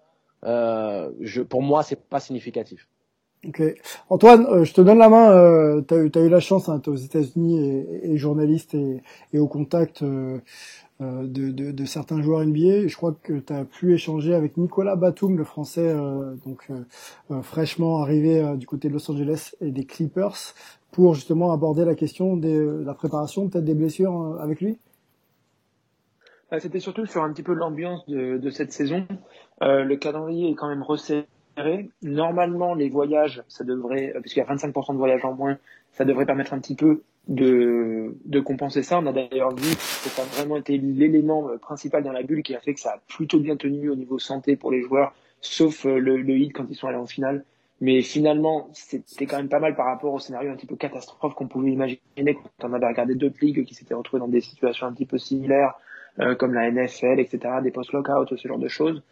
Speaker 2: euh, je, pour moi, c'est pas significatif.
Speaker 1: Ok. Antoine, euh, je te donne la main. Euh, tu as, eu la chance, hein, tu es aux États-Unis et, et, journaliste et, et, au contact euh de, de, de, certains joueurs NBA. Je crois que tu as pu échanger avec Nicolas Batum, le français, donc fraîchement arrivé du côté de Los Angeles et des Clippers, pour justement aborder la question de la préparation, peut-être des blessures avec lui.
Speaker 3: Bah, c'était surtout sur un petit peu l'ambiance de, de, cette saison. Euh, le calendrier est quand même resserré. Normalement, les voyages, ça devrait, euh, puisqu'il y a 25% de voyages en moins, ça devrait permettre un petit peu de, de compenser ça. On a d'ailleurs vu que ça a vraiment été l'élément euh, principal dans la bulle qui a fait que ça a plutôt bien tenu au niveau santé pour les joueurs, sauf euh, le, le hit quand ils sont allés en finale. Mais finalement, c'était quand même pas mal par rapport au scénario un petit peu catastrophe qu'on pouvait imaginer quand on avait regardé d'autres ligues qui s'étaient retrouvées dans des situations un petit peu similaires euh, comme la NFL, etc., des post-lockout, ce genre de choses.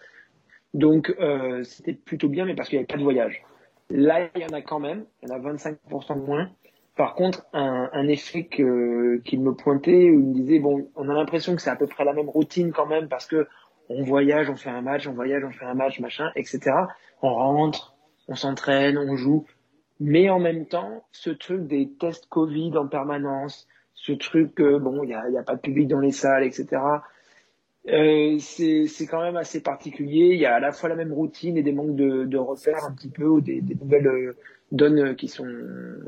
Speaker 3: Donc euh, c'était plutôt bien, mais parce qu'il n'y avait pas de voyage. Là, il y en a quand même, il y en a 25% de moins. Par contre, un, un effet qu'il me pointait, où il me disait, bon, on a l'impression que c'est à peu près la même routine quand même, parce que on voyage, on fait un match, on voyage, on fait un match, machin, etc. On rentre, on s'entraîne, on joue. Mais en même temps, ce truc des tests Covid en permanence, ce truc que bon, il y a, y a, pas de public dans les salles, etc. Euh, c'est quand même assez particulier. Il y a à la fois la même routine et des manques de, de un petit peu ou des, des nouvelles euh, donnes qui sont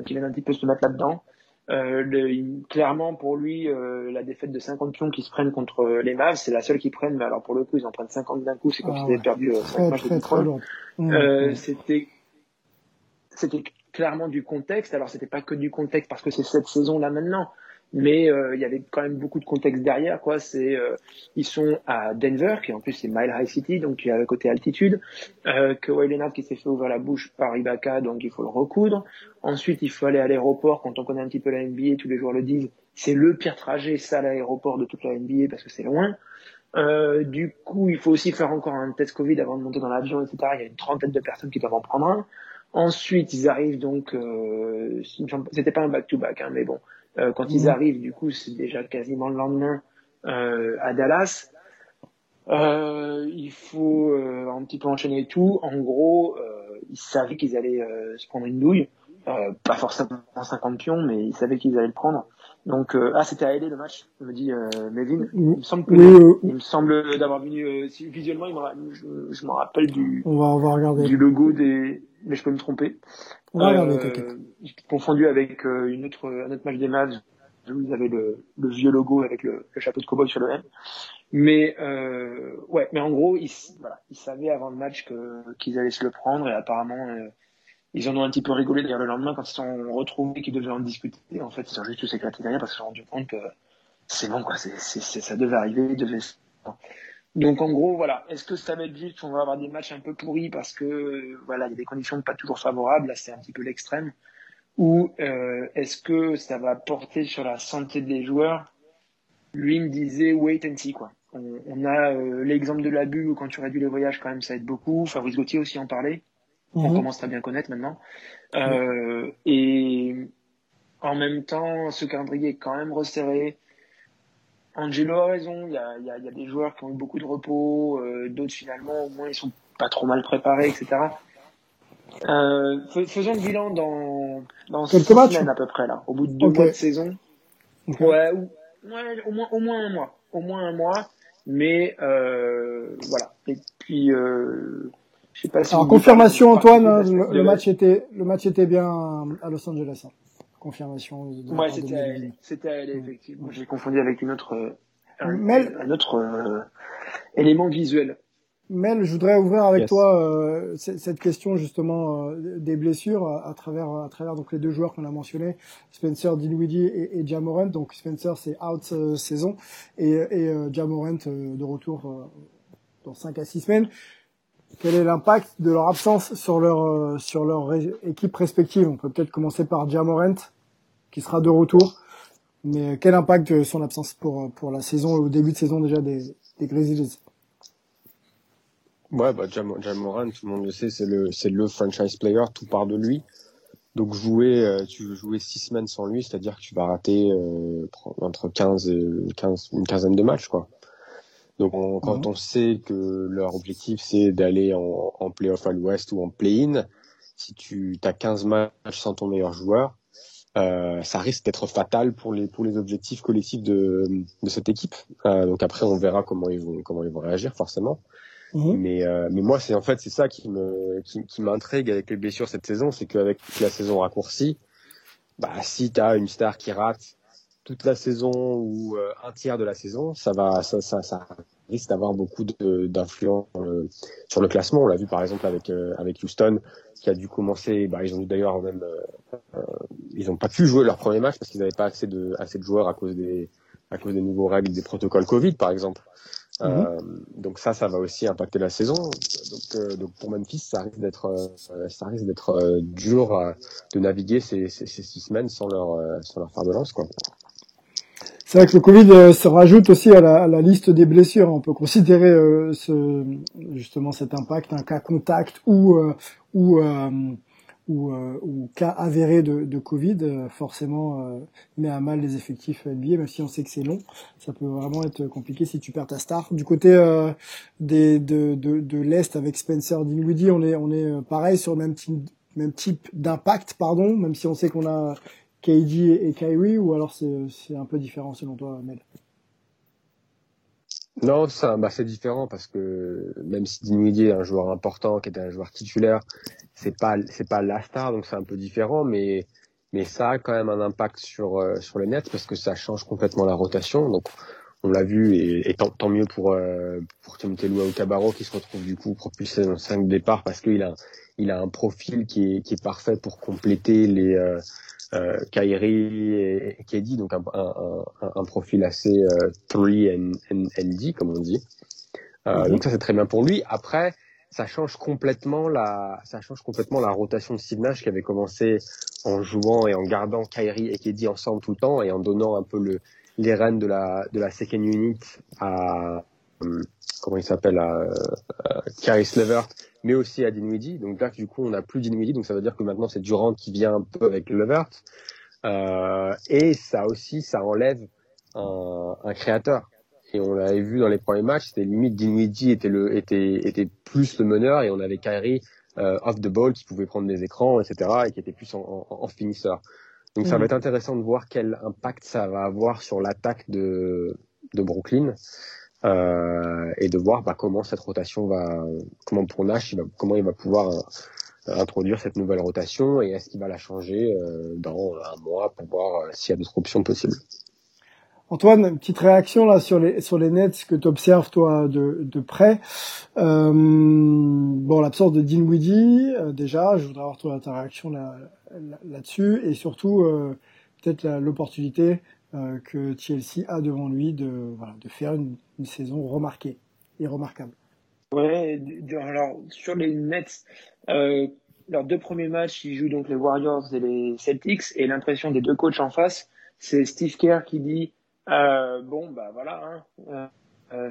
Speaker 3: qui viennent un petit peu se mettre là-dedans. Euh, le, clairement pour lui, euh, la défaite de 50 pions qui se prennent contre les Mavs, c'est la seule qu'ils prennent. Mais alors pour le coup, ils en prennent 50 d'un coup. C'est comme ah s'ils avaient perdu 5 euh, matchs de mmh, mmh. C'était c'était clairement du contexte. Alors c'était pas que du contexte parce que c'est cette saison là maintenant, mais euh, il y avait quand même beaucoup de contexte derrière quoi c'est euh, ils sont à Denver qui en plus c'est Mile High City donc qui est à côté altitude euh, que Leonard qui s'est fait ouvrir la bouche par Ibaka donc il faut le recoudre ensuite il faut aller à l'aéroport quand on connaît un petit peu la NBA tous les joueurs le disent c'est le pire trajet ça l'aéroport de toute la NBA parce que c'est loin euh, du coup, il faut aussi faire encore un test Covid avant de monter dans l'avion, etc. Il y a une trentaine de personnes qui doivent en prendre un. Ensuite, ils arrivent donc, euh, c'était pas un back-to-back, hein, mais bon, euh, quand ils mhm. arrivent, du coup, c'est déjà quasiment le lendemain euh, à Dallas. Euh, il faut euh, un petit peu enchaîner tout. En gros, ils savaient qu'ils allaient se prendre une douille, pas forcément 50 pions, mais ils savaient qu'ils allaient le prendre. Donc, ah, c'était à LA le match, me dit euh, Melvin. Il me semble que, il me semble d'avoir venu visuellement, il je, je me rappelle du,
Speaker 1: on va, on va regarder.
Speaker 3: du logo des, mais je peux me tromper. Euh, confondu avec euh, une autre, un autre match des Mavs où ils avaient le, le vieux logo avec le, le, chapeau de cowboy sur le M. Mais euh, ouais, mais en gros, ils, voilà, ils savaient avant le match que qu'ils allaient se le prendre et apparemment euh, ils en ont un petit peu rigolé d'ailleurs le lendemain quand ils se sont retrouvés qu'ils devaient en discuter. En fait, ils ont juste tous éclaté derrière parce qu'ils se sont rendus compte que c'est bon quoi, c'est, c'est, ça devait arriver, devait donc en gros, voilà. Est-ce que ça va être juste On va avoir des matchs un peu pourris parce que voilà, il y a des conditions pas toujours favorables. Là, c'est un petit peu l'extrême. Ou euh, est-ce que ça va porter sur la santé des joueurs? Lui me disait wait and see quoi. On, a euh, l'exemple de l'abus où quand tu réduis les voyages, quand même, ça aide beaucoup. Fabrice Gauthier aussi en parlait. On mhm. commence à bien connaître maintenant. Euh, et en même temps, ce calendrier est quand même resserré. Angelo a raison, il y a, y, a, y a, des joueurs qui ont eu beaucoup de repos, euh, d'autres finalement au moins ils sont pas trop mal préparés, etc. Euh, faisons le bilan dans, dans
Speaker 1: Quelques matchs
Speaker 3: semaines à peu près là, au bout de deux mois de saison. Ouais, ou, ouais, au moins au moins un mois, au moins un mois, mais euh, voilà. Et puis euh, je sais pas si.
Speaker 1: Alors confirmation Antoine, le, le, match était le match était bien à Los Angeles. Hein confirmation.
Speaker 3: De ouais, c'était c'était elle, effectivement. J'ai confondu avec une autre, euh, un, autre euh, élément visuel.
Speaker 1: Mel, je voudrais ouvrir avec toi euh, cette question justement des blessures à, travers à travers donc les deux joueurs qu'on a mentionnés, Spencer Dinwiddie et, et Jamorant. Donc Spencer c'est out saison et, et Jamorant de retour dans 5 à 6 semaines quel est l'impact de leur absence sur leur sur leur équipe respective? On peut peut-être commencer par Jamorant qui sera de retour. Mais quel impact son absence pour pour la saison au début de saison déjà des, des Grizzlies?
Speaker 4: Ouais, bah Jam, Moran, tout le monde le sait, c'est le c'est le franchise player, tout part de lui. Donc jouer, euh, tu jouer six semaines sans lui, c'est-à-dire que tu vas rater euh, entre 15 et 15, une quinzaine de matchs, quoi. Donc quand mhm. on sait que leur objectif c'est d'aller en, en playoff à l'Ouest ou en play-in, si tu as 15 matchs sans ton meilleur joueur, euh, ça risque d'être fatal pour les pour les objectifs collectifs de, de cette équipe. Euh, donc après on verra comment ils vont comment ils vont réagir forcément. Mhm. Mais euh, mais moi c'est en fait c'est ça qui me qui, qui m'intrigue avec les blessures cette saison, c'est qu'avec la saison raccourcie, bah si tu as une star qui rate toute la saison ou euh, un tiers de la saison, ça va ça ça, ça risque d'avoir beaucoup d'influence sur le classement. On l'a vu par exemple avec avec Houston qui a dû commencer. Bah, ils ont d'ailleurs même, euh, euh, ils n'ont pas pu jouer leur premier match parce qu'ils n'avaient pas assez de assez de joueurs à cause des à cause des nouveaux règles des protocoles Covid par exemple. Mhm. Euh, donc ça, ça va aussi impacter la saison. Donc, euh, donc pour Memphis, ça risque d'être, euh, ça risque d'être dur de naviguer ces, ces, ces, six semaines sans leur, sans leur faire de lance, quoi.
Speaker 1: C'est vrai que le Covid se rajoute aussi à la, à la, liste des blessures. On peut considérer ce, justement cet impact, un cas contact ou ou euh, ou, euh, ou, cas avéré de, de Covid, euh, forcément euh, met à mal les effectifs NBA, même si on sait que c'est long. Ça peut vraiment être compliqué si tu perds ta star. Du côté des, de, de, de l'Est avec Spencer Dinwiddie, on est, on est pareil sur le même type, même type d'impact, pardon, même si on sait qu'on a KD et Kyrie, ou alors c'est un peu différent selon toi, Mel
Speaker 4: non, bah, c'est différent parce que même si Dinwiddie est un joueur important, qui était un joueur titulaire, c'est pas, pas la star, donc c'est un peu différent, mais, mais ça a quand même un impact sur, euh, sur les nets parce que ça change complètement la rotation. Donc, on l'a vu et, et tant, tant, mieux pour, euh, pour Timothée Lua Cabarro qui se retrouve du coup propulsé dans 5 départs parce qu'il a, il a un profil qui est, qui est parfait pour compléter les, euh, euh, Kyrie et, et donc un, un, un, un, profil assez 3 and, and, D comme on dit. Euh, Donc ça c'est très bien pour lui. Après, ça change complètement la, ça change complètement la rotation de Nash qui avait commencé en jouant et en gardant Kyrie et Kedi ensemble tout le temps et en donnant un peu le, les rênes de la, de la second unit à, euh, comment il s'appelle, à, à Kyrie Levert, mais aussi à Dinwiddie. Donc là, du coup, on n'a plus Dinwiddie, donc ça veut dire que maintenant c'est Durant qui vient un peu avec Levert. Euh, et ça aussi, ça enlève un, un créateur et on l'avait vu dans les premiers matchs, c'était limite Dinwiddie était le était était plus le meneur et on avait Kyrie euh, off the ball qui pouvait prendre des écrans, etc. et qui était plus en, en, en finisseur. Donc ça va être intéressant de voir quel impact ça va avoir sur l'attaque de de Brooklyn euh, et de voir bah, comment cette rotation va, comment pour Nash, comment il va pouvoir euh, introduire cette nouvelle rotation et est-ce qu'il va la changer euh, dans un mois pour voir euh, s'il y a d'autres options possibles.
Speaker 1: Antoine, petite réaction là sur les sur les nets que tu observes toi de, de près. Euh, bon, l'absence de Dinwiddie, euh, déjà, je voudrais avoir toi, ta réaction là, là-dessus et surtout euh, peut-être l'opportunité euh, que TLC a devant lui de voilà de faire une, saison remarquée et remarquable.
Speaker 3: Ouais, alors sur les Nets, euh, leurs deux premiers matchs, ils jouent donc les Warriors et les Celtics et l'impression des deux coachs en face, c'est Steve Kerr qui dit euh, bon, bah voilà. Hein.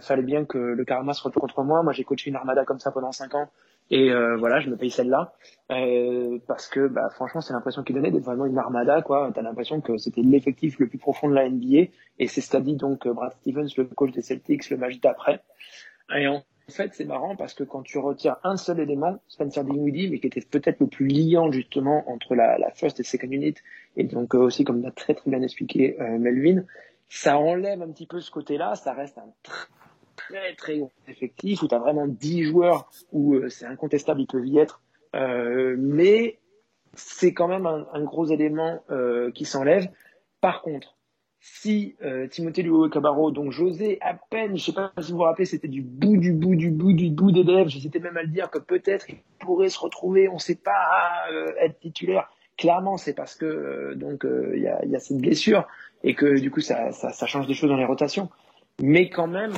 Speaker 3: Fallait bien que le karma se retourne contre moi. Moi, j'ai coaché une armada comme ça pendant cinq ans. Et euh, voilà, je me paye celle-là. Euh, parce que, bah, franchement, c'est l'impression qu'il donnait d'être vraiment une armada. quoi. T'as l'impression que c'était l'effectif le plus profond de la NBA. Et c'est ce qu'a dit donc Brad Stevens, le coach des Celtics, le match d'après. Et en fait, c'est marrant parce que quand tu retires un seul élément, Spencer Dinwiddie, mais qui était peut-être le plus liant justement entre la, la first et second unit, et donc aussi, comme l'a très très bien expliqué Melvin, ça enlève un petit peu ce côté-là, ça reste un très très gros effectif où tu as vraiment 10 joueurs où euh, c'est incontestable, ils peuvent y être, euh, mais c'est quand même un, gros élément euh, qui s'enlève. Par contre, si euh, Timothée Luo Cabarro, donc José, à peine, je sais pas si vous vous rappelez, c'était du bout du bout du bout du bout des lèvres, j'hésitais même à le dire que peut-être il pourrait se retrouver, on ne sait pas, euh, être titulaire. Clairement, c'est parce que donc il y a, y, a, cette blessure et que du coup ça, ça, change des choses dans les rotations. Mais quand même,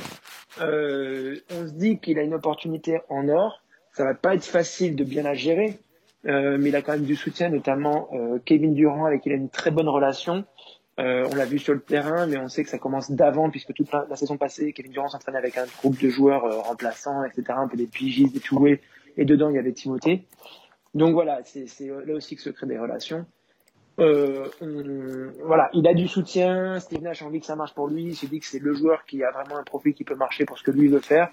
Speaker 3: euh, on se dit qu'il a une opportunité en or. Ça va pas être facile de bien la gérer, euh, mais il a quand même du soutien, notamment euh, Kevin Durant avec qui il a une très bonne relation. On l'a vu sur le terrain, mais on sait que ça commence d'avant, puisque toute la, saison passée, Kevin Durant s'entraînait avec un groupe de joueurs remplaçants, etc., un peu des pigistes, des two et dedans il y avait Timothée. Donc voilà, c'est là aussi que se créent des relations. Euh, voilà, il a du soutien. Steve Nash a envie que ça marche pour lui. Il se dit que c'est le joueur qui a vraiment un profil qui peut marcher pour ce que lui veut faire.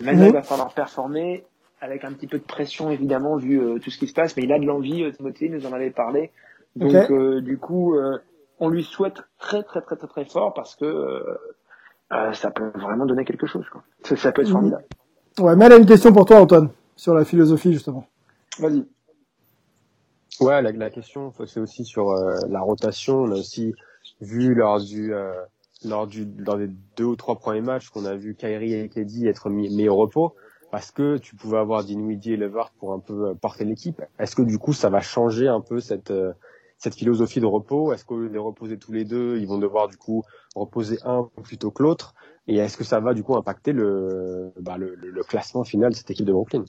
Speaker 3: Maintenant, il va falloir performer avec un petit peu de pression, évidemment, vu euh, tout ce qui se passe. Mais il a de l'envie. Euh, Timothée nous en avait parlé. Donc, okay. Euh, du coup, euh, on lui souhaite très, très, très, très, très fort parce que ça peut vraiment donner quelque chose. Quoi. Ça, ça peut être formidable.
Speaker 1: Ouais, mais elle a une question pour toi, Antoine, sur la philosophie, justement.
Speaker 3: Vas-y.
Speaker 4: Ouais, la, la question, c'est aussi sur euh, la rotation. On a aussi vu lors du euh, lors du lors des deux ou trois premiers matchs qu'on a vu Kyrie et Keddy être mis, mis, au repos parce que tu pouvais avoir Dinwiddie et Levert pour un peu euh, porter l'équipe. Est-ce que du coup ça va changer un peu cette euh, cette philosophie de repos? Est-ce qu'au lieu de les reposer tous les deux, ils vont devoir du coup reposer un plutôt que l'autre? Et est-ce que ça va du coup impacter le, bah, le, le classement final de cette équipe de Brooklyn?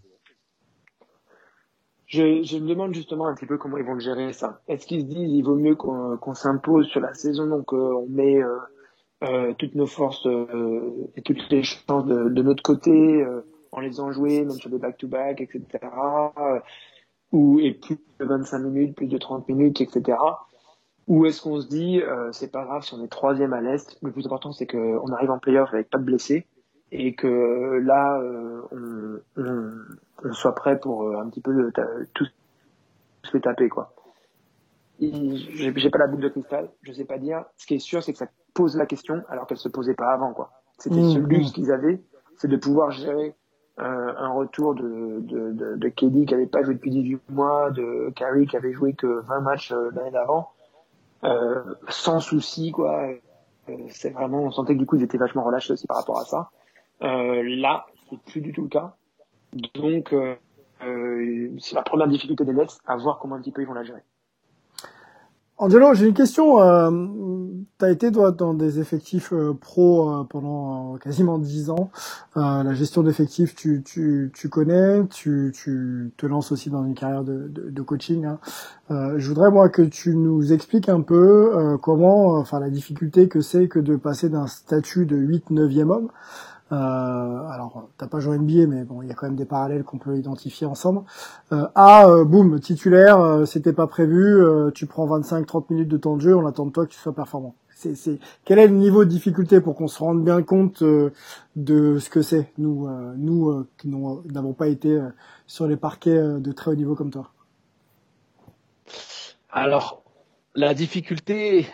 Speaker 3: Je, je, me demande justement un petit peu comment ils vont gérer ça. Est-ce qu'ils se disent il vaut mieux qu'on qu s'impose sur la saison, donc euh, on met euh, euh, toutes nos forces euh, et toutes les chances de, de notre côté euh, en les enjouant, même sur des back-to-back, etc. ou et plus de 25 minutes, plus de 30 minutes, etc. Ou est-ce qu'on se dit c'est pas grave si on est troisième à l'est, le plus important c'est qu'on arrive en playoff avec pas de blessés et que là on, on on soit prêt pour euh, un petit peu tout se fait taper quoi. J'ai pas la boule de cristal, je sais pas dire. Ce qui est sûr, c'est que ça pose la question alors qu'elle se posait pas avant quoi. C'était mmh, ce luxe qu'ils avaient, c'est de pouvoir gérer euh, un retour de, de, de, de Kelly qui avait pas joué depuis 18 mois, de Carey qui avait joué que 20 matchs euh, l'année d'avant, euh, sans souci quoi. Euh, c'est vraiment, on sentait que du coup ils étaient vachement relâchés aussi par rapport à ça. Euh, là, c'est plus du tout le cas. Donc, euh, euh, c'est la première difficulté des Nets, à voir comment un petit peu ils vont la gérer.
Speaker 1: Angelo, j'ai une question. Euh, tu as été toi dans des effectifs pro pendant quasiment dix ans. la gestion d'effectifs, tu, tu, tu connais. Tu, tu te lances aussi dans une carrière de, de, de coaching. Hein. je voudrais moi que tu nous expliques un peu comment, enfin la difficulté que c'est que de passer d'un statut de 8 9e homme euh, alors, t'as pas joué NBA, mais bon, il y a quand même des parallèles qu'on peut identifier ensemble. Ah, euh, boum, titulaire, euh, c'était pas prévu, tu prends 25-30 minutes de temps de jeu, on attend de toi que tu sois performant. C'est, c'est... Quel est le niveau de difficulté pour qu'on se rende bien compte de ce que c'est, nous, nous qui n'avons pas été sur les parquets de très haut niveau comme toi?
Speaker 2: Alors, la difficulté,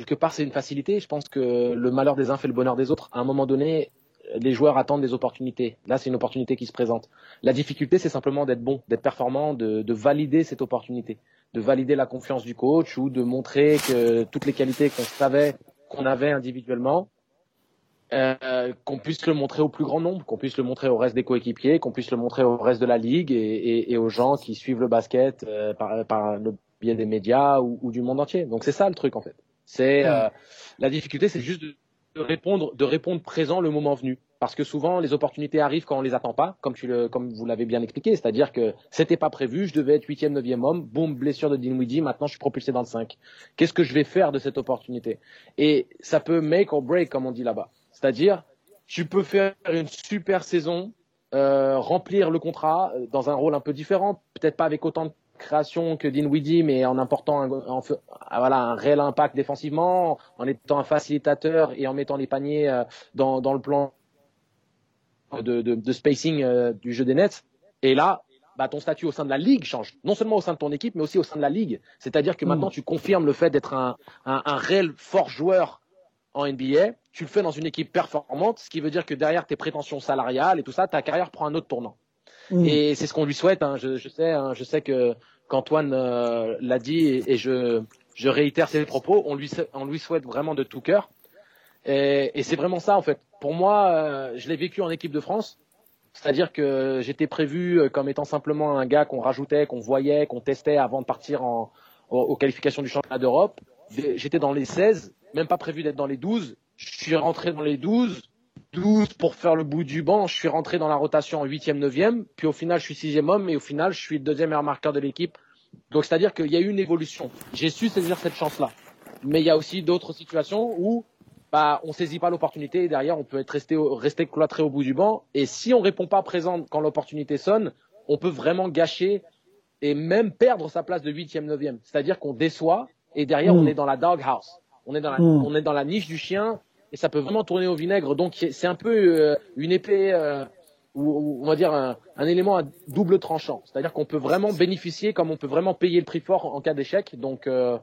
Speaker 2: quelque part, c'est une facilité. Je pense que le malheur des uns fait le bonheur des autres. À un moment donné, les joueurs attendent des opportunités. Là, c'est une opportunité qui se présente. La difficulté, c'est simplement d'être bon, d'être performant, de, de, valider cette opportunité, de valider la confiance du coach ou de montrer que toutes les qualités qu'on savait qu'on avait individuellement, euh, qu'on puisse le montrer au plus grand nombre, qu'on puisse le montrer au reste des coéquipiers, qu'on puisse le montrer au reste de la ligue et, aux gens qui suivent le basket euh, par, le biais des médias ou du monde entier. Donc c'est ça le truc en fait. C'est euh, la difficulté, c'est juste de, répondre, de répondre présent le moment venu. Parce que souvent, les opportunités arrivent quand on les attend pas, comme, tu le, comme vous l'avez bien expliqué. C'est-à-dire que c'était pas prévu, je devais être huitième, neuvième homme, boum, blessure de Dinwiddie, maintenant je suis propulsé dans le 5. Qu'est-ce que je vais faire de cette opportunité? Et ça peut make or break, comme on dit là-bas. C'est-à-dire, tu peux faire une super saison, euh, remplir le contrat euh, dans un rôle un peu différent, peut-être pas avec autant de création que Dinwiddie, mais en apportant un, voilà, un réel impact défensivement, en étant un facilitateur et en mettant les paniers euh, dans, dans le plan de, de, de spacing euh, du jeu des Nets. Et là, bah, ton statut au sein de la ligue change. Non seulement au sein de ton équipe, mais aussi au sein de la ligue. C'est-à-dire que maintenant, tu confirmes le fait d'être un, un, un, réel fort joueur en NBA. Tu le fais dans une équipe performante, ce qui veut dire que derrière tes prétentions salariales et tout ça, ta carrière prend un autre tournant. Mm. Et c'est ce qu'on lui souhaite. Hein. Je, sais, hein, je sais que qu'Antoine euh, l'a dit et, je, réitère ses propos. On lui, souhaite vraiment de tout cœur. Et, c'est vraiment ça en fait. Pour moi, euh, je l'ai vécu en équipe de France. C'est-à-dire que j'étais prévu euh, comme étant simplement un gars qu'on rajoutait, qu'on voyait, qu'on testait avant de partir aux, qualifications du championnat d'Europe. J'étais dans les 16, même pas prévu d'être dans les 12. Je suis rentré dans les 12 12 pour faire le bout du banc. Je suis rentré dans la rotation en 8e, 9e. Puis au final, je suis sixième homme. Et au final, je suis le deuxième meilleur marqueur de l'équipe. Donc c'est-à-dire qu'il y a eu une évolution. J'ai su saisir cette chance-là. Mais il y a aussi d'autres situations où bah, on saisit pas l'opportunité et derrière on peut être resté, resté cloîtré au bout du banc. Et si on répond pas présent quand l'opportunité sonne, on peut vraiment gâcher et même perdre sa place de 8e, 9e. C'est-à-dire qu'on déçoit et derrière on mm. est dans la doghouse. On est dans la, mm. on est dans la niche du chien et ça peut vraiment tourner au vinaigre. Donc c'est un peu euh, une épée, euh, ou, on va dire un, élément à double tranchant. C'est-à-dire qu'on peut vraiment bénéficier comme on peut vraiment payer le prix fort en cas d'échec. Donc euh,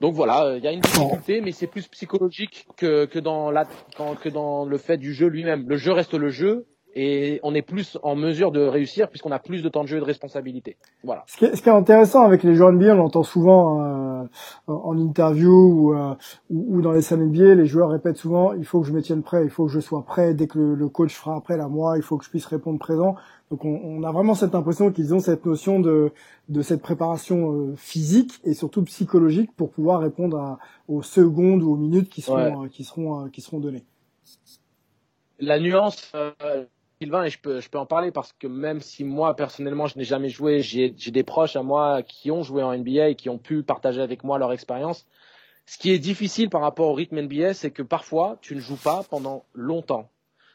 Speaker 2: donc voilà, il y a une difficulté, mais c'est plus psychologique que dans le fait du jeu lui-même. Le jeu reste le jeu, et on est plus en mesure de réussir puisqu'on a plus de temps de jeu et de responsabilité. Voilà.
Speaker 1: Ce qui est, ce qui est intéressant avec les joueurs NBA, on l'entend souvent euh, en interview ou, euh, ou, dans les scènes NBA, les joueurs répètent souvent il faut que je me tienne prêt, il faut que je sois prêt dès que le, coach fera appel à moi, il faut que je puisse répondre présent. Donc on, on a vraiment cette impression qu'ils ont cette notion de, de cette préparation euh, physique et surtout psychologique pour pouvoir répondre à, aux secondes ou aux minutes qui seront, euh, qui seront, qui seront données.
Speaker 2: La nuance Sylvain, et je peux, peux en parler parce que même si moi, personnellement, je n'ai jamais joué, j'ai des proches à moi qui ont joué en NBA et qui ont pu partager avec moi leur expérience. Ce qui est difficile par rapport au rythme NBA, c'est que parfois, tu ne joues pas pendant longtemps.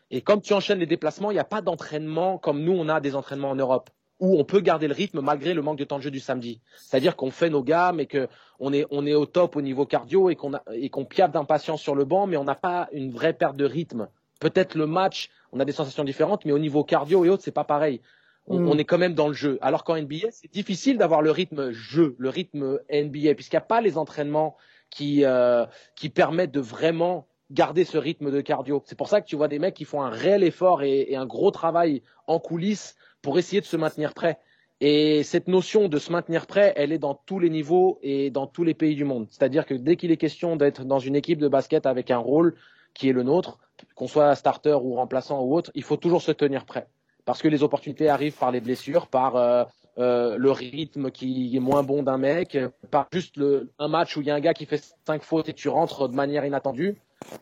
Speaker 2: Et comme tu enchaînes les déplacements, il n'y a pas d'entraînement comme nous, on a des entraînements en Europe où on peut garder le rythme malgré le manque de temps de jeu du samedi. C'est-à-dire qu'on fait nos gammes et qu'on est, au top au niveau cardio et qu'on qu'on piaffe d'impatience sur le banc, mais on n'a pas une vraie perte de rythme. Peut-être le match, on a des sensations différentes, mais au niveau cardio et autres, c'est pas pareil. On, mm. est quand même dans le jeu. Alors qu'en NBA, c'est difficile d'avoir le rythme jeu, le rythme NBA, puisqu'il n'y a pas les entraînements qui, euh, qui permettent de vraiment garder ce rythme de cardio. C'est pour ça que tu vois des mecs qui font un réel effort et, un gros travail en coulisses pour essayer de se maintenir prêt. Et cette notion de se maintenir prêt, elle est dans tous les niveaux et dans tous les pays du monde. C'est-à-dire que dès qu'il est question d'être dans une équipe de basket avec un rôle qui est le nôtre, qu'on soit starter ou remplaçant ou autre, il faut toujours se tenir prêt. parce que les opportunités arrivent par les blessures, par euh, euh, le rythme qui est moins bon d'un mec, par juste le, un match où il y a un gars qui fait cinq fautes et tu rentres de manière inattendue.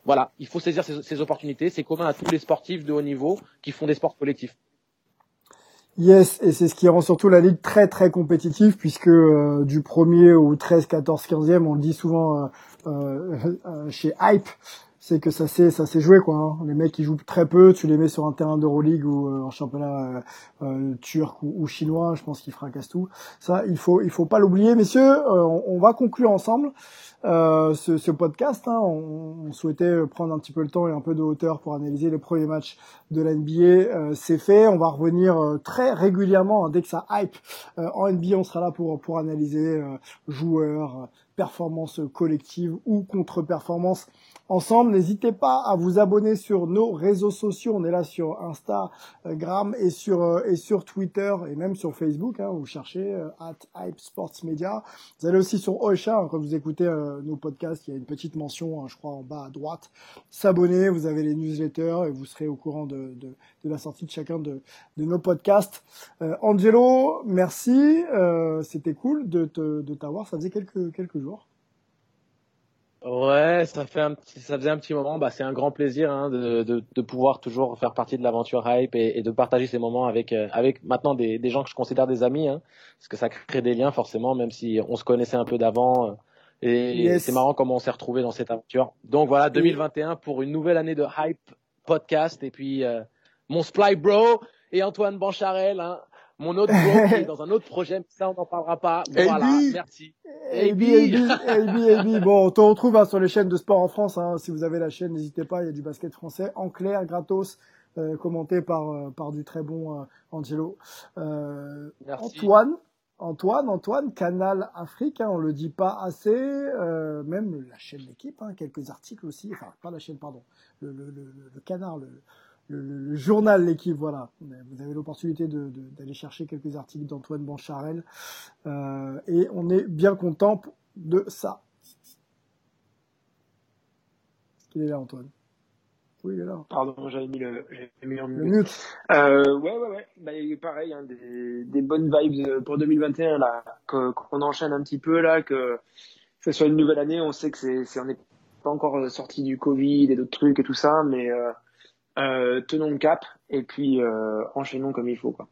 Speaker 2: Voilà, il faut saisir ces, opportunités. C'est commun à tous les sportifs de haut niveau qui font des sports collectifs.
Speaker 1: Yes, et c'est ce qui rend surtout la ligue très très compétitive puisque euh, du premier au 13, 14, 15e, on le dit souvent euh, euh, chez Hype, c'est que ça s'est ça s'est joué quoi. Hein. Les mecs qui jouent très peu, tu les mets sur un terrain d'Euroleague ou euh, en championnat euh, turc ou, chinois, je pense qu'ils fracassent tout. Ça, il faut il faut pas l'oublier, messieurs. On, on, va conclure ensemble ce, ce, podcast. Hein. On, on, souhaitait prendre un petit peu le temps et un peu de hauteur pour analyser les premiers matchs de la NBA. c'est fait. On va revenir très régulièrement hein, dès que ça hype en NBA. On sera là pour pour analyser joueurs performance collective ou contre-performance ensemble. N'hésitez pas à vous abonner sur nos réseaux sociaux. On est là sur Instagram et sur euh, et sur Twitter et même sur Facebook. Hein, vous cherchez euh, at Hype Sports Media. Vous allez aussi sur Ocha hein, quand vous écoutez euh, nos podcasts. Il y a une petite mention, hein, je crois, en bas à droite. S'abonner. Vous avez les newsletters et vous serez au courant de, de, de la sortie de chacun de, de nos podcasts. Angelo, merci. C'était cool de, de t'avoir. Ça faisait quelques quelques jours.
Speaker 2: Ouais, ça fait un petit, ça faisait un petit moment. Bah, c'est un grand plaisir hein, de, de, de, pouvoir toujours faire partie de l'aventure hype et, et, de partager ces moments avec euh, avec maintenant des, des gens que je considère des amis, hein, parce que ça crée des liens forcément, même si on se connaissait un peu d'avant. Euh, et c'est marrant comment on s'est retrouvé dans cette aventure. Donc voilà, 2021 pour une nouvelle année de hype podcast et puis euh, mon Sply Bro et Antoine Bancharel. Hein, mon autre bro est dans un autre projet, ça on n'en parlera pas. Voilà, merci.
Speaker 1: AB, AB, AB, Bon, on te retrouve hein, sur les chaînes de sport en France. Hein. Si vous avez la chaîne, n'hésitez pas. Il y a du basket français en clair, gratos, euh, commenté par euh, par du très bon euh, Angelo. Euh, Antoine, Antoine, Antoine, Canal Afrique. Hein, on le dit pas assez. Euh, même la chaîne d'équipe, hein, quelques articles aussi. Enfin, pas la chaîne, pardon. Le, le, le, le canard, le, le, journal L'équipe, voilà. Vous avez l'opportunité d'aller de, d'aller chercher quelques articles d'Antoine Bancharel. Euh, et on est bien content de ça. Il est là, Antoine. Oui, il est là.
Speaker 3: Pardon, j'avais mis le, j'avais mis en mute. Euh, ouais, ouais, ouais. Bah, pareil, hein, des, des bonnes vibes pour 2021 là, qu'on enchaîne un petit peu là, que, ce soit une nouvelle année. On sait que c'est, c'est on n'est pas encore sorti du Covid et d'autres trucs et tout ça, mais euh, euh, tenons le cap et puis euh, enchaînons comme il faut. Quoi.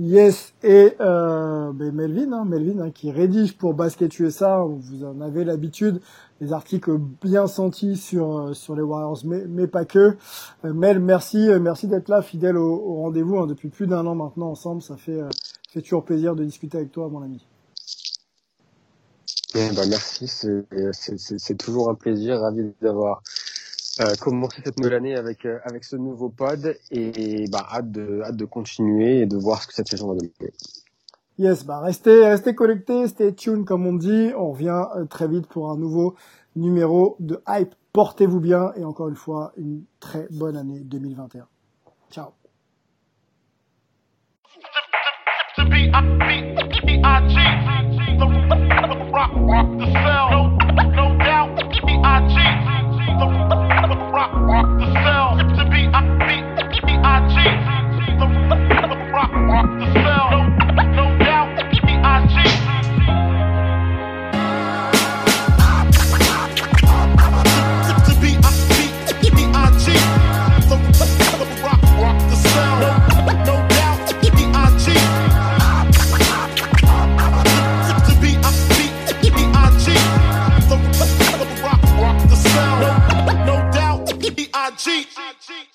Speaker 1: Yes, et euh, ben Melvin, hein, Melvin hein, qui rédige pour Basket USA, vous en avez l'habitude, des articles bien sentis sur euh, sur les Warriors, mais, mais pas que. Euh, Mel, merci, merci d'être là, fidèle au, au rendez-vous hein, depuis plus d'un an maintenant ensemble. Ça fait fait toujours plaisir de discuter avec toi, mon ami.
Speaker 4: bah merci, c'est toujours un plaisir, ravi d'avoir euh, commencer cette nouvelle année avec euh, avec ce nouveau pod et, bah hâte de hâte de continuer et de voir ce que cette saison va donner.
Speaker 1: Yes, bah restez restez connectés, stay tuned comme on dit. On revient euh, très vite pour un nouveau numéro de hype. Portez-vous bien et encore une fois une très bonne année 2021. Ciao. I be cheat. I cheat.